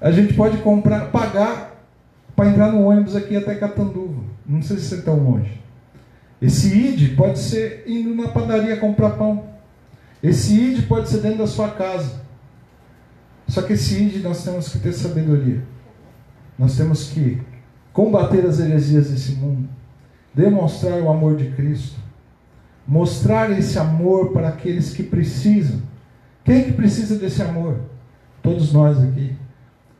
A gente pode comprar, pagar para entrar no ônibus aqui até Catanduva. Não sei se você é tão longe. Esse ID pode ser indo na padaria comprar pão. Esse ID pode ser dentro da sua casa. Só que esse ID nós temos que ter sabedoria. Nós temos que combater as heresias desse mundo, demonstrar o amor de Cristo, mostrar esse amor para aqueles que precisam. Quem que precisa desse amor? Todos nós aqui.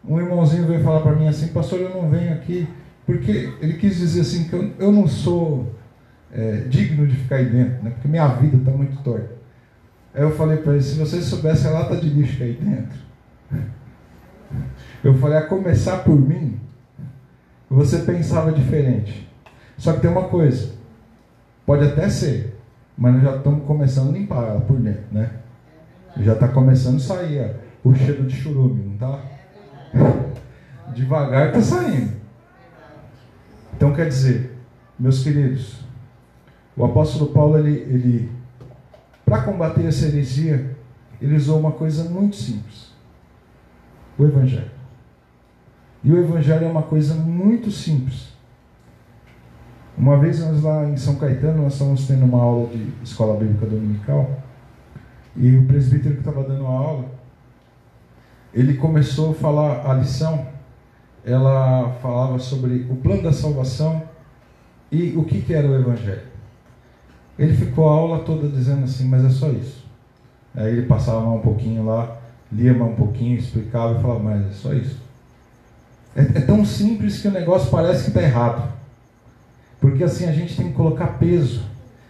Um irmãozinho veio falar para mim assim, pastor, eu não venho aqui, porque ele quis dizer assim, que eu, eu não sou é, digno de ficar aí dentro, né? porque minha vida está muito torta. Aí eu falei para ele, se vocês soubessem a lata de lixo que é aí dentro, eu falei, a começar por mim, você pensava diferente. Só que tem uma coisa, pode até ser, mas nós já estamos começando a limpar ela por dentro, né? Já está começando a sair ó, o cheiro de churume, não tá? Devagar está saindo. Então quer dizer, meus queridos, o apóstolo Paulo, ele, ele para combater essa heresia, ele usou uma coisa muito simples: o Evangelho. E o Evangelho é uma coisa muito simples. Uma vez nós lá em São Caetano, nós estávamos tendo uma aula de escola bíblica dominical, e o presbítero que estava dando a aula, ele começou a falar a lição, ela falava sobre o plano da salvação e o que, que era o Evangelho. Ele ficou a aula toda dizendo assim, mas é só isso. Aí ele passava um pouquinho lá, lia um pouquinho, explicava e falava, mas é só isso. É, é tão simples que o negócio parece que está errado. Porque assim a gente tem que colocar peso,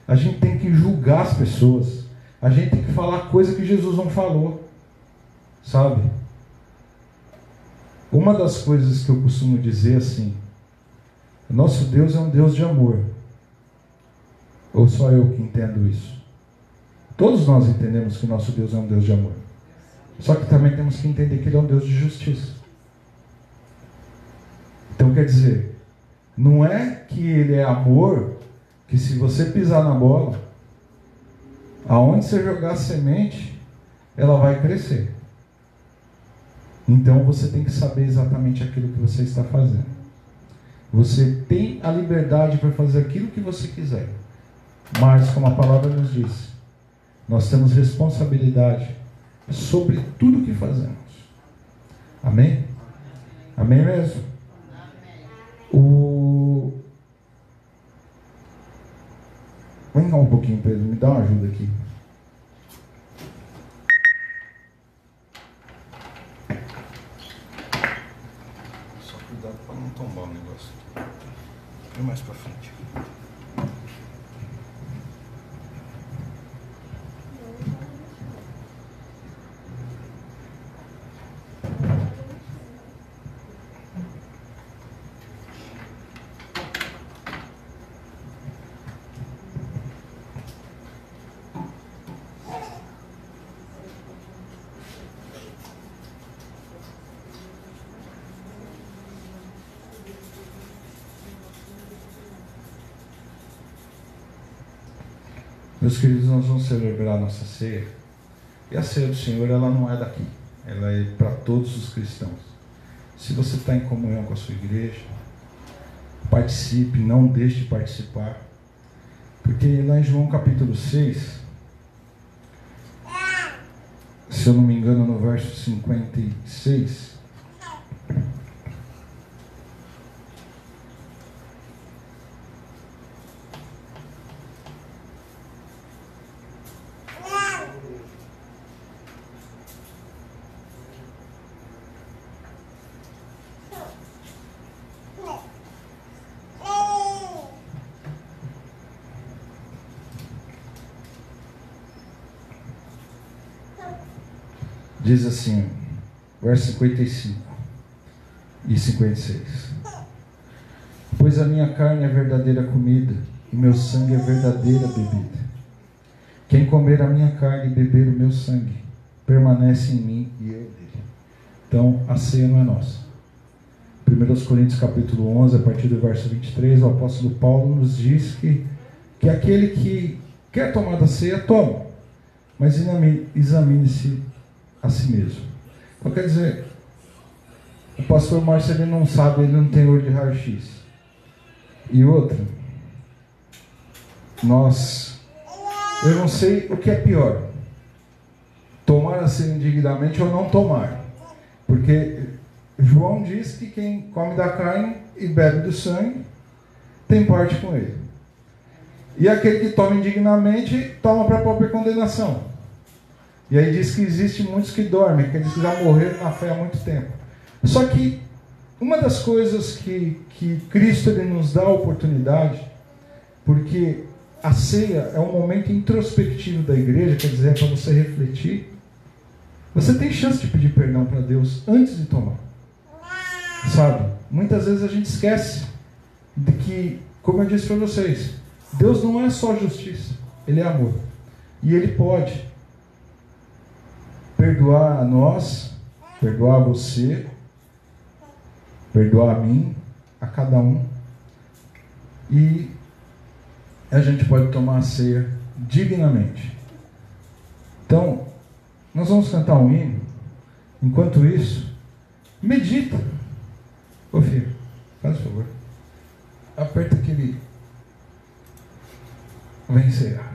a gente tem que julgar as pessoas, a gente tem que falar coisa que Jesus não falou, sabe? Uma das coisas que eu costumo dizer assim, nosso Deus é um Deus de amor. Ou só eu que entendo isso? Todos nós entendemos que nosso Deus é um Deus de amor. Só que também temos que entender que Ele é um Deus de justiça. Então quer dizer, não é que ele é amor, que se você pisar na bola, aonde você jogar semente, ela vai crescer. Então você tem que saber exatamente aquilo que você está fazendo. Você tem a liberdade para fazer aquilo que você quiser. Mas, como a palavra nos diz, nós temos responsabilidade sobre tudo que fazemos. Amém? Amém mesmo? O... Vem cá um pouquinho, Pedro, me dá uma ajuda aqui. Só cuidado para não tombar o negócio. Vem mais para frente. Meus queridos, nós vamos celebrar a nossa ceia. E a ceia do Senhor, ela não é daqui. Ela é para todos os cristãos. Se você está em comunhão com a sua igreja, participe, não deixe de participar. Porque lá em João capítulo 6, se eu não me engano, no verso 56, diz assim, verso 55 e 56. Pois a minha carne é verdadeira comida e meu sangue é verdadeira bebida. Quem comer a minha carne e beber o meu sangue permanece em mim e eu nele. Então a ceia não é nossa. 1 Coríntios capítulo 11, a partir do verso 23, o apóstolo Paulo nos diz que, que aquele que quer tomar da ceia, toma. Mas examine-se a si mesmo. Então quer dizer, o pastor Márcio ele não sabe, ele não tem olho de raio-x. E outra, nós, eu não sei o que é pior, tomar assim indignamente ou não tomar. Porque João diz que quem come da carne e bebe do sangue tem parte com ele. E aquele que toma indignamente toma para a própria condenação. E aí diz que existe muitos que dormem, que já morreram na fé há muito tempo. Só que uma das coisas que, que Cristo ele nos dá a oportunidade, porque a ceia é um momento introspectivo da igreja, quer dizer, é para você refletir. Você tem chance de pedir perdão para Deus antes de tomar. Sabe? Muitas vezes a gente esquece de que, como eu disse para vocês, Deus não é só justiça, Ele é amor. E Ele pode perdoar a nós, perdoar você, perdoar a mim, a cada um. E a gente pode tomar a ceia dignamente. Então, nós vamos cantar um hino. Enquanto isso, medita. Ô filho, faz favor. Aperta aquele. Vem cear.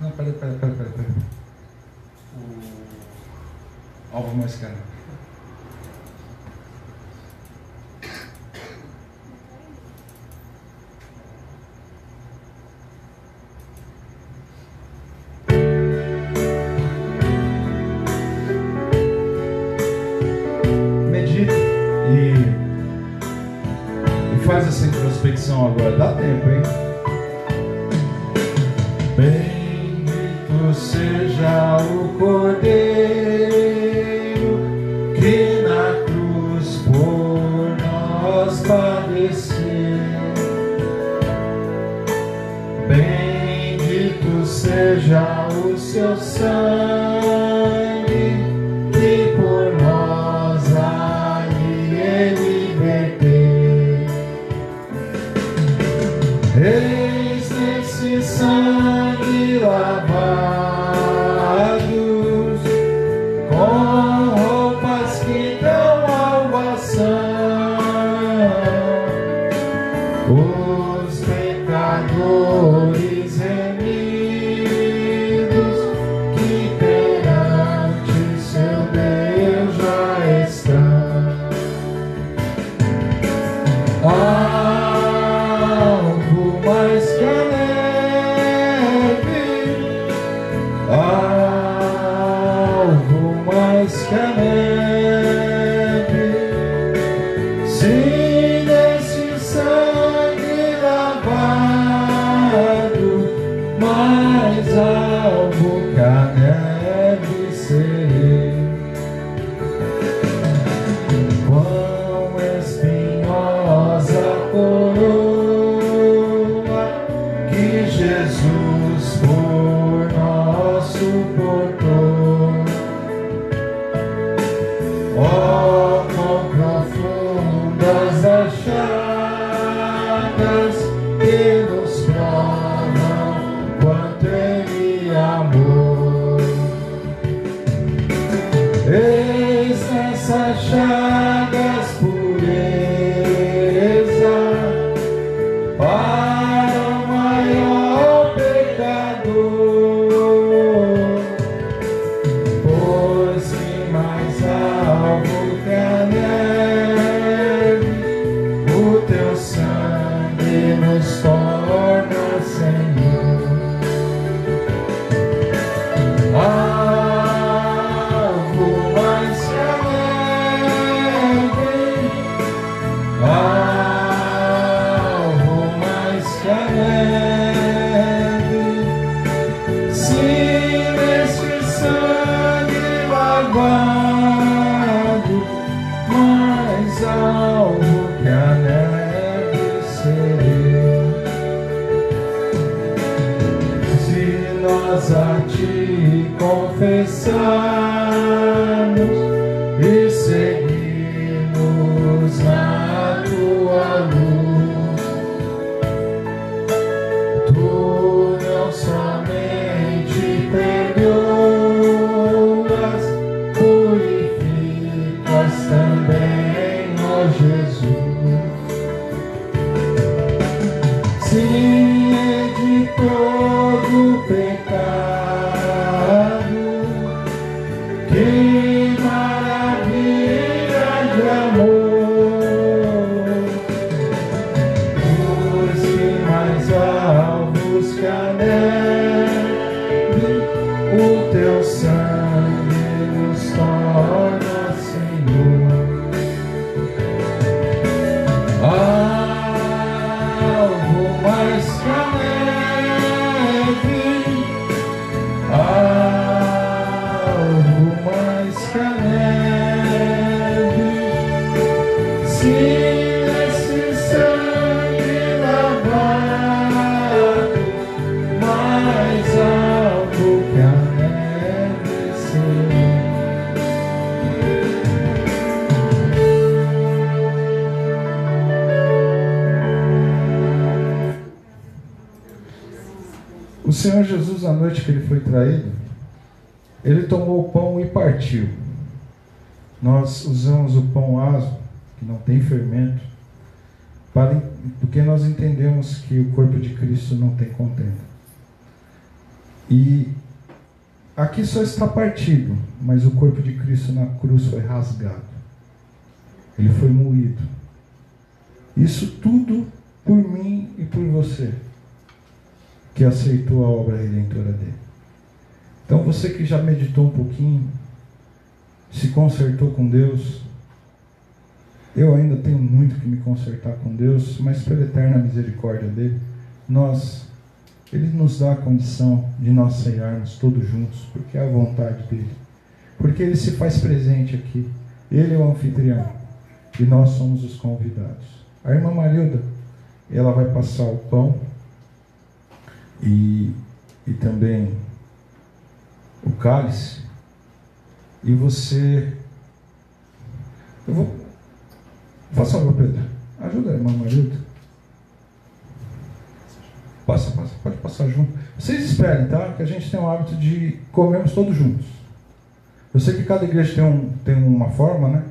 Não, peraí, peraí, peraí, peraí. peraí o alvo mais caro. Medita Senhor Jesus, à noite que ele foi traído, ele tomou o pão e partiu. Nós usamos o pão aso, que não tem fermento, para, porque nós entendemos que o corpo de Cristo não tem contenda. E aqui só está partido, mas o corpo de Cristo na cruz foi rasgado. Ele foi moído. Isso tudo por mim e por você que aceitou a obra redentora dele. Então você que já meditou um pouquinho, se consertou com Deus, eu ainda tenho muito que me consertar com Deus, mas pela eterna misericórdia dele, nós, ele nos dá a condição de nós ceiarmos todos juntos, porque é a vontade dele. Porque ele se faz presente aqui. Ele é o anfitrião e nós somos os convidados. A irmã Marilda, ela vai passar o pão e, e também o cálice. E você. Eu vou. Faça favor, Pedro. Ajuda a irmã Marilda. Passa, passa, pode passar junto. Vocês esperem, tá? Que a gente tem o hábito de comermos todos juntos. Eu sei que cada igreja tem, um, tem uma forma, né?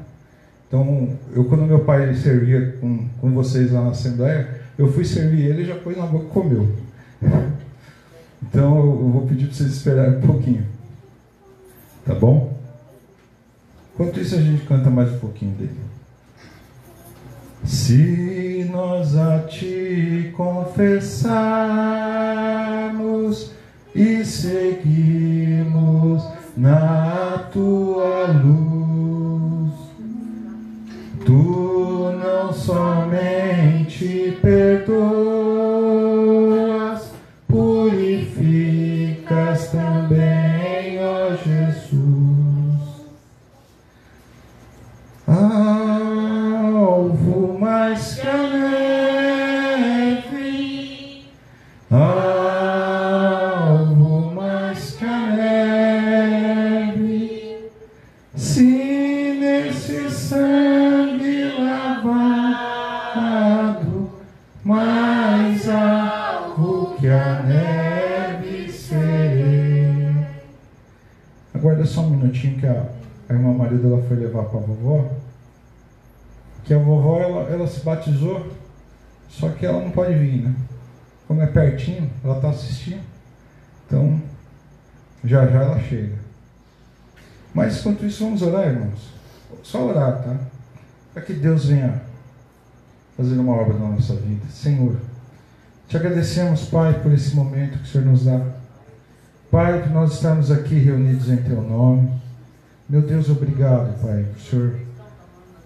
Então, eu quando meu pai servia com, com vocês lá na Assembleia, eu fui servir ele e já pôs na boca e comeu. Então, eu vou pedir para vocês esperarem um pouquinho. Tá bom? Enquanto isso, a gente canta mais um pouquinho dele. Se nós a te confessarmos e seguimos na tua luz. Tu não somente perdoas, Que a vovó ela, ela se batizou, só que ela não pode vir, né? Como é pertinho, ela está assistindo. Então, já já ela chega. Mas enquanto isso, vamos orar, irmãos. Só orar, tá? Para que Deus venha fazer uma obra na nossa vida. Senhor, te agradecemos, Pai, por esse momento que o Senhor nos dá. Pai, que nós estamos aqui reunidos em Teu nome. Meu Deus, obrigado, Pai, por o Senhor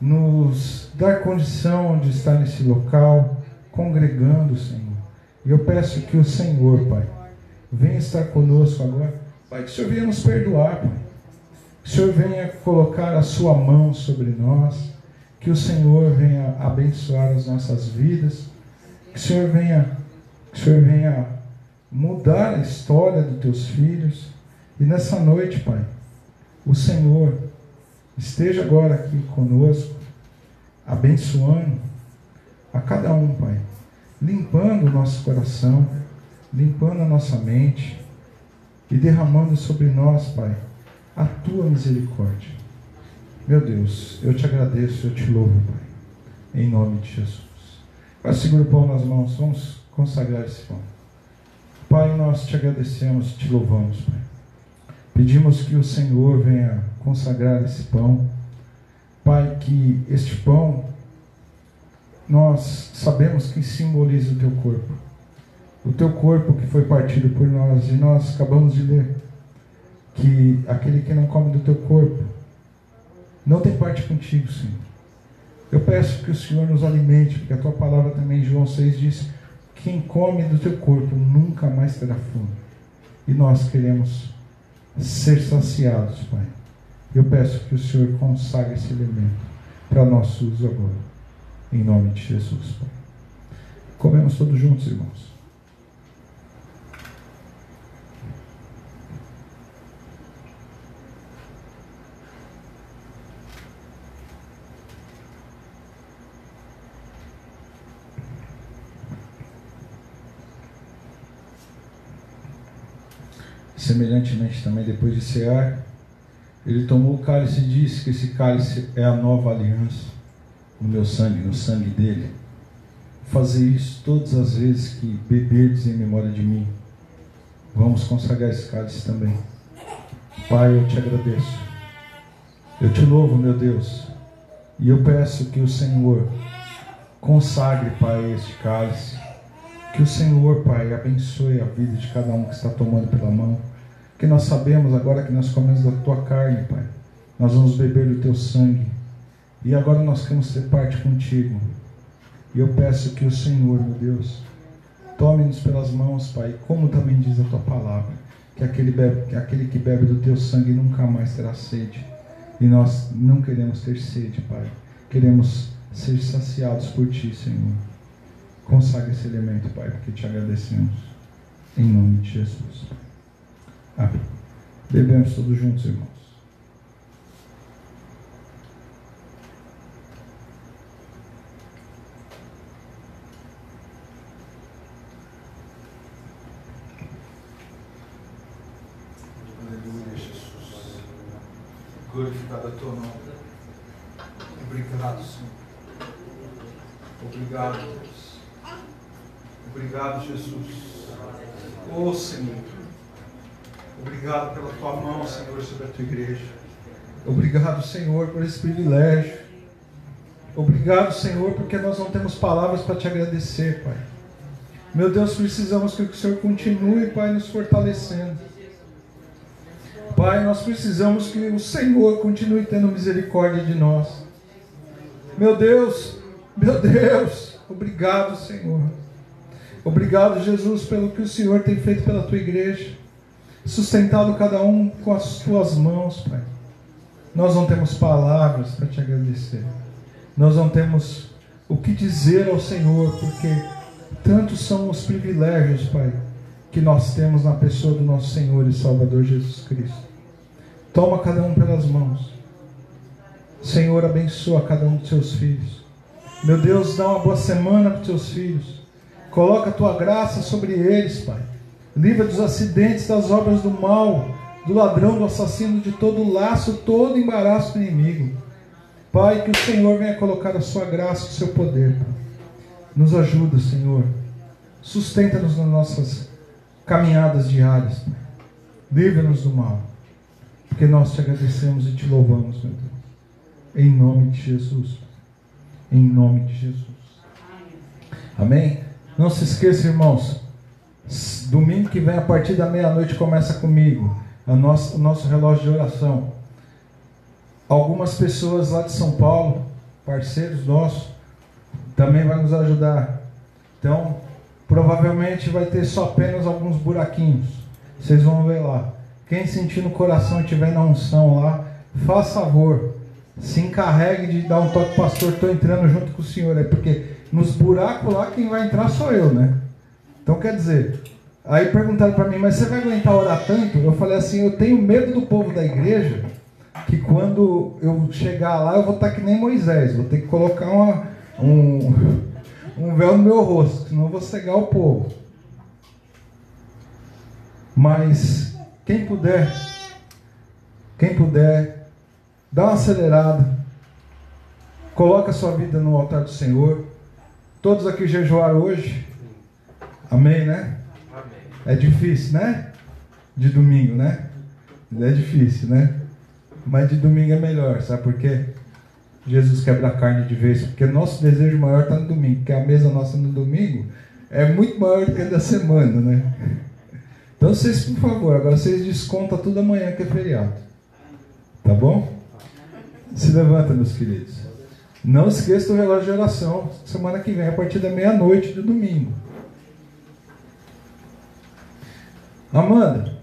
nos dar condição de estar nesse local, congregando, Senhor. E eu peço que o Senhor, Pai, venha estar conosco agora. Pai, que o Senhor venha nos perdoar, Pai. Que o Senhor venha colocar a sua mão sobre nós. Que o Senhor venha abençoar as nossas vidas. Que o Senhor venha, que o Senhor venha mudar a história dos teus filhos. E nessa noite, Pai, o Senhor esteja agora aqui conosco, abençoando a cada um, Pai, limpando o nosso coração, limpando a nossa mente e derramando sobre nós, Pai, a tua misericórdia. Meu Deus, eu te agradeço, eu te louvo, Pai, em nome de Jesus. Pai, segura o pão nas mãos, vamos consagrar esse pão. Pai, nós te agradecemos, te louvamos, Pai. Pedimos que o Senhor venha consagrar esse pão. Pai, que este pão nós sabemos que simboliza o teu corpo. O teu corpo que foi partido por nós. E nós acabamos de ler que aquele que não come do teu corpo não tem parte contigo, Senhor. Eu peço que o Senhor nos alimente, porque a tua palavra também, João 6, diz: quem come do teu corpo nunca mais terá fome. E nós queremos ser saciados, Pai. Eu peço que o Senhor consagre esse elemento para nosso uso agora. Em nome de Jesus, Pai. Comemos todos juntos, irmãos. Semelhantemente também, depois de cear, ele tomou o cálice e disse que esse cálice é a nova aliança no meu sangue, no sangue dele. Fazer isso todas as vezes que beberdes em memória de mim. Vamos consagrar esse cálice também. Pai, eu te agradeço. Eu te louvo, meu Deus. E eu peço que o Senhor consagre, Pai, este cálice. Que o Senhor, Pai, abençoe a vida de cada um que está tomando pela mão. Que nós sabemos agora que nós comemos da tua carne, Pai. Nós vamos beber do teu sangue. E agora nós queremos ter parte contigo. E eu peço que o Senhor, meu Deus, tome-nos pelas mãos, Pai, como também diz a tua palavra, que aquele, bebe, que aquele que bebe do teu sangue nunca mais terá sede. E nós não queremos ter sede, Pai. Queremos ser saciados por ti, Senhor. Consagre esse elemento, Pai, porque te agradecemos. Em nome de Jesus. Amém. Bebemos todos juntos, irmãos. Glorificado é teu nome. Obrigado, Senhor. Obrigado, Deus. Obrigado, Jesus. Oh, Senhor. Obrigado pela tua mão, Senhor, sobre a tua igreja. Obrigado, Senhor, por esse privilégio Obrigado, Senhor, porque nós não temos palavras para te agradecer, Pai. Meu Deus, precisamos que o Senhor continue, Pai, nos fortalecendo. Pai, nós precisamos que o Senhor continue tendo misericórdia de nós. Meu Deus, meu Deus, obrigado, Senhor. Obrigado, Jesus, pelo que o Senhor tem feito pela tua igreja, sustentado cada um com as tuas mãos, Pai. Nós não temos palavras para te agradecer. Nós não temos o que dizer ao Senhor, porque tantos são os privilégios, Pai, que nós temos na pessoa do nosso Senhor e Salvador Jesus Cristo. Toma cada um pelas mãos. Senhor, abençoa cada um dos seus filhos. Meu Deus, dá uma boa semana para os teus filhos. Coloca a tua graça sobre eles, Pai. Livra dos acidentes, das obras do mal, do ladrão, do assassino, de todo laço, todo embaraço do inimigo. Pai, que o Senhor venha colocar a sua graça e o seu poder. Nos ajuda, Senhor. Sustenta-nos nas nossas caminhadas diárias. Livra-nos do mal. Porque nós te agradecemos e te louvamos, meu Deus. Em nome de Jesus. Em nome de Jesus. Amém? Não se esqueça, irmãos. Domingo que vem, a partir da meia-noite, começa comigo. A nossa, o nosso relógio de oração. Algumas pessoas lá de São Paulo, parceiros nossos, também vai nos ajudar. Então, provavelmente vai ter só apenas alguns buraquinhos. Vocês vão ver lá. Quem sentir no coração e tiver na unção lá, faça favor. Se encarregue de dar um toque, pastor, estou entrando junto com o senhor. É porque nos buracos lá quem vai entrar sou eu, né? Então quer dizer, aí perguntaram para mim, mas você vai aguentar orar tanto? Eu falei assim, eu tenho medo do povo da igreja que quando eu chegar lá eu vou estar que nem Moisés, vou ter que colocar uma, um, um véu no meu rosto, senão eu vou cegar o povo. Mas quem puder, quem puder, dá uma acelerada, coloca sua vida no altar do Senhor. Todos aqui jejuaram hoje? Amém, né? É difícil, né? De domingo, né? É difícil, né? Mas de domingo é melhor, sabe por quê? Jesus quebra a carne de vez, porque nosso desejo maior está no domingo, porque a mesa nossa no domingo é muito maior do que a da semana, né? Então vocês, por favor, agora vocês descontam tudo amanhã que é feriado. Tá bom? Se levanta, meus queridos. Não esqueça do relógio de oração, semana que vem, a partir da meia-noite do domingo. Amanda,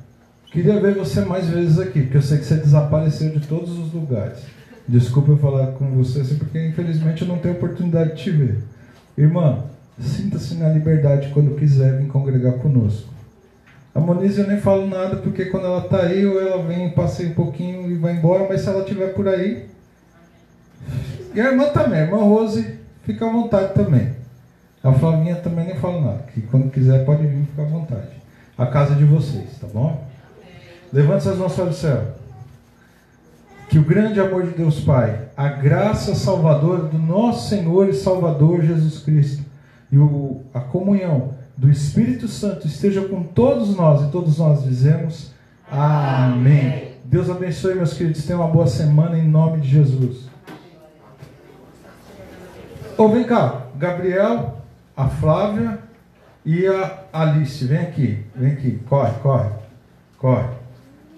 queria ver você mais vezes aqui, porque eu sei que você desapareceu de todos os lugares. Desculpa eu falar com você assim, porque infelizmente eu não tenho oportunidade de te ver. Irmã, sinta-se na liberdade quando quiser vir congregar conosco. A Monize eu nem falo nada, porque quando ela está aí, ou ela vem, passei um pouquinho e vai embora, mas se ela estiver por aí. E a irmã também, a irmã Rose, fica à vontade também. A Flavinha também nem falo nada, que quando quiser pode vir, fica à vontade. A casa de vocês, tá bom? Levante as mãos para o céu. Que o grande amor de Deus Pai, a graça salvadora do nosso Senhor e Salvador Jesus Cristo e o, a comunhão do Espírito Santo esteja com todos nós e todos nós dizemos Amém. Deus abençoe, meus queridos. Tenham uma boa semana em nome de Jesus. Ô, oh, vem cá, Gabriel, a Flávia e a Alice. Vem aqui, vem aqui. Corre, corre, corre.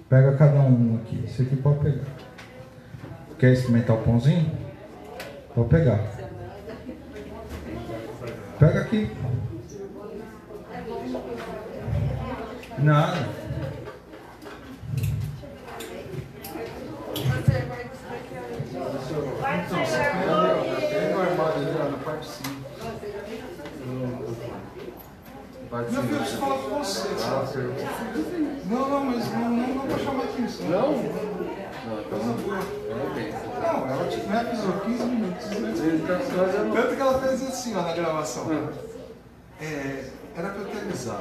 Pega cada um aqui. Esse aqui pode pegar. Quer experimentar o pãozinho? Vou pegar. Pega aqui. Nada. Você pega no armário ali, ó, na parte de cima. Meu filho, eu falo com você. Não, não, mas não, não, não vou chamar atenção. Não? Coisa boa. Não, ela te me avisou 15 minutos. Né? Tanto que ela fez assim ó, na gravação. É, era pra eu ter avisado.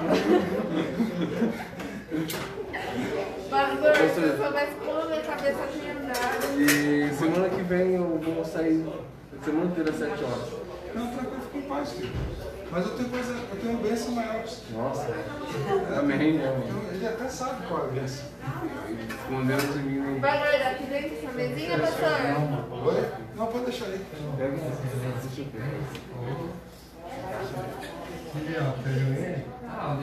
Pastor, se eu soubesse como minha cabeça tinha andado. E semana que vem eu vou sair semana inteira às 7 horas. Não, tranquilo, fica em paz, filho. Mas eu tenho coisa, eu tenho uma bênção maior. Nossa. Amém, né, amém. Então, ele até sabe qual é a bênção. Escondemos em mim? Vai guardar aqui dentro dessa mesinha, pastor? Oi? Não, pode deixar aí. Pega uma. Deixa eu ver. Ele, ó, pegou ele? Ah, o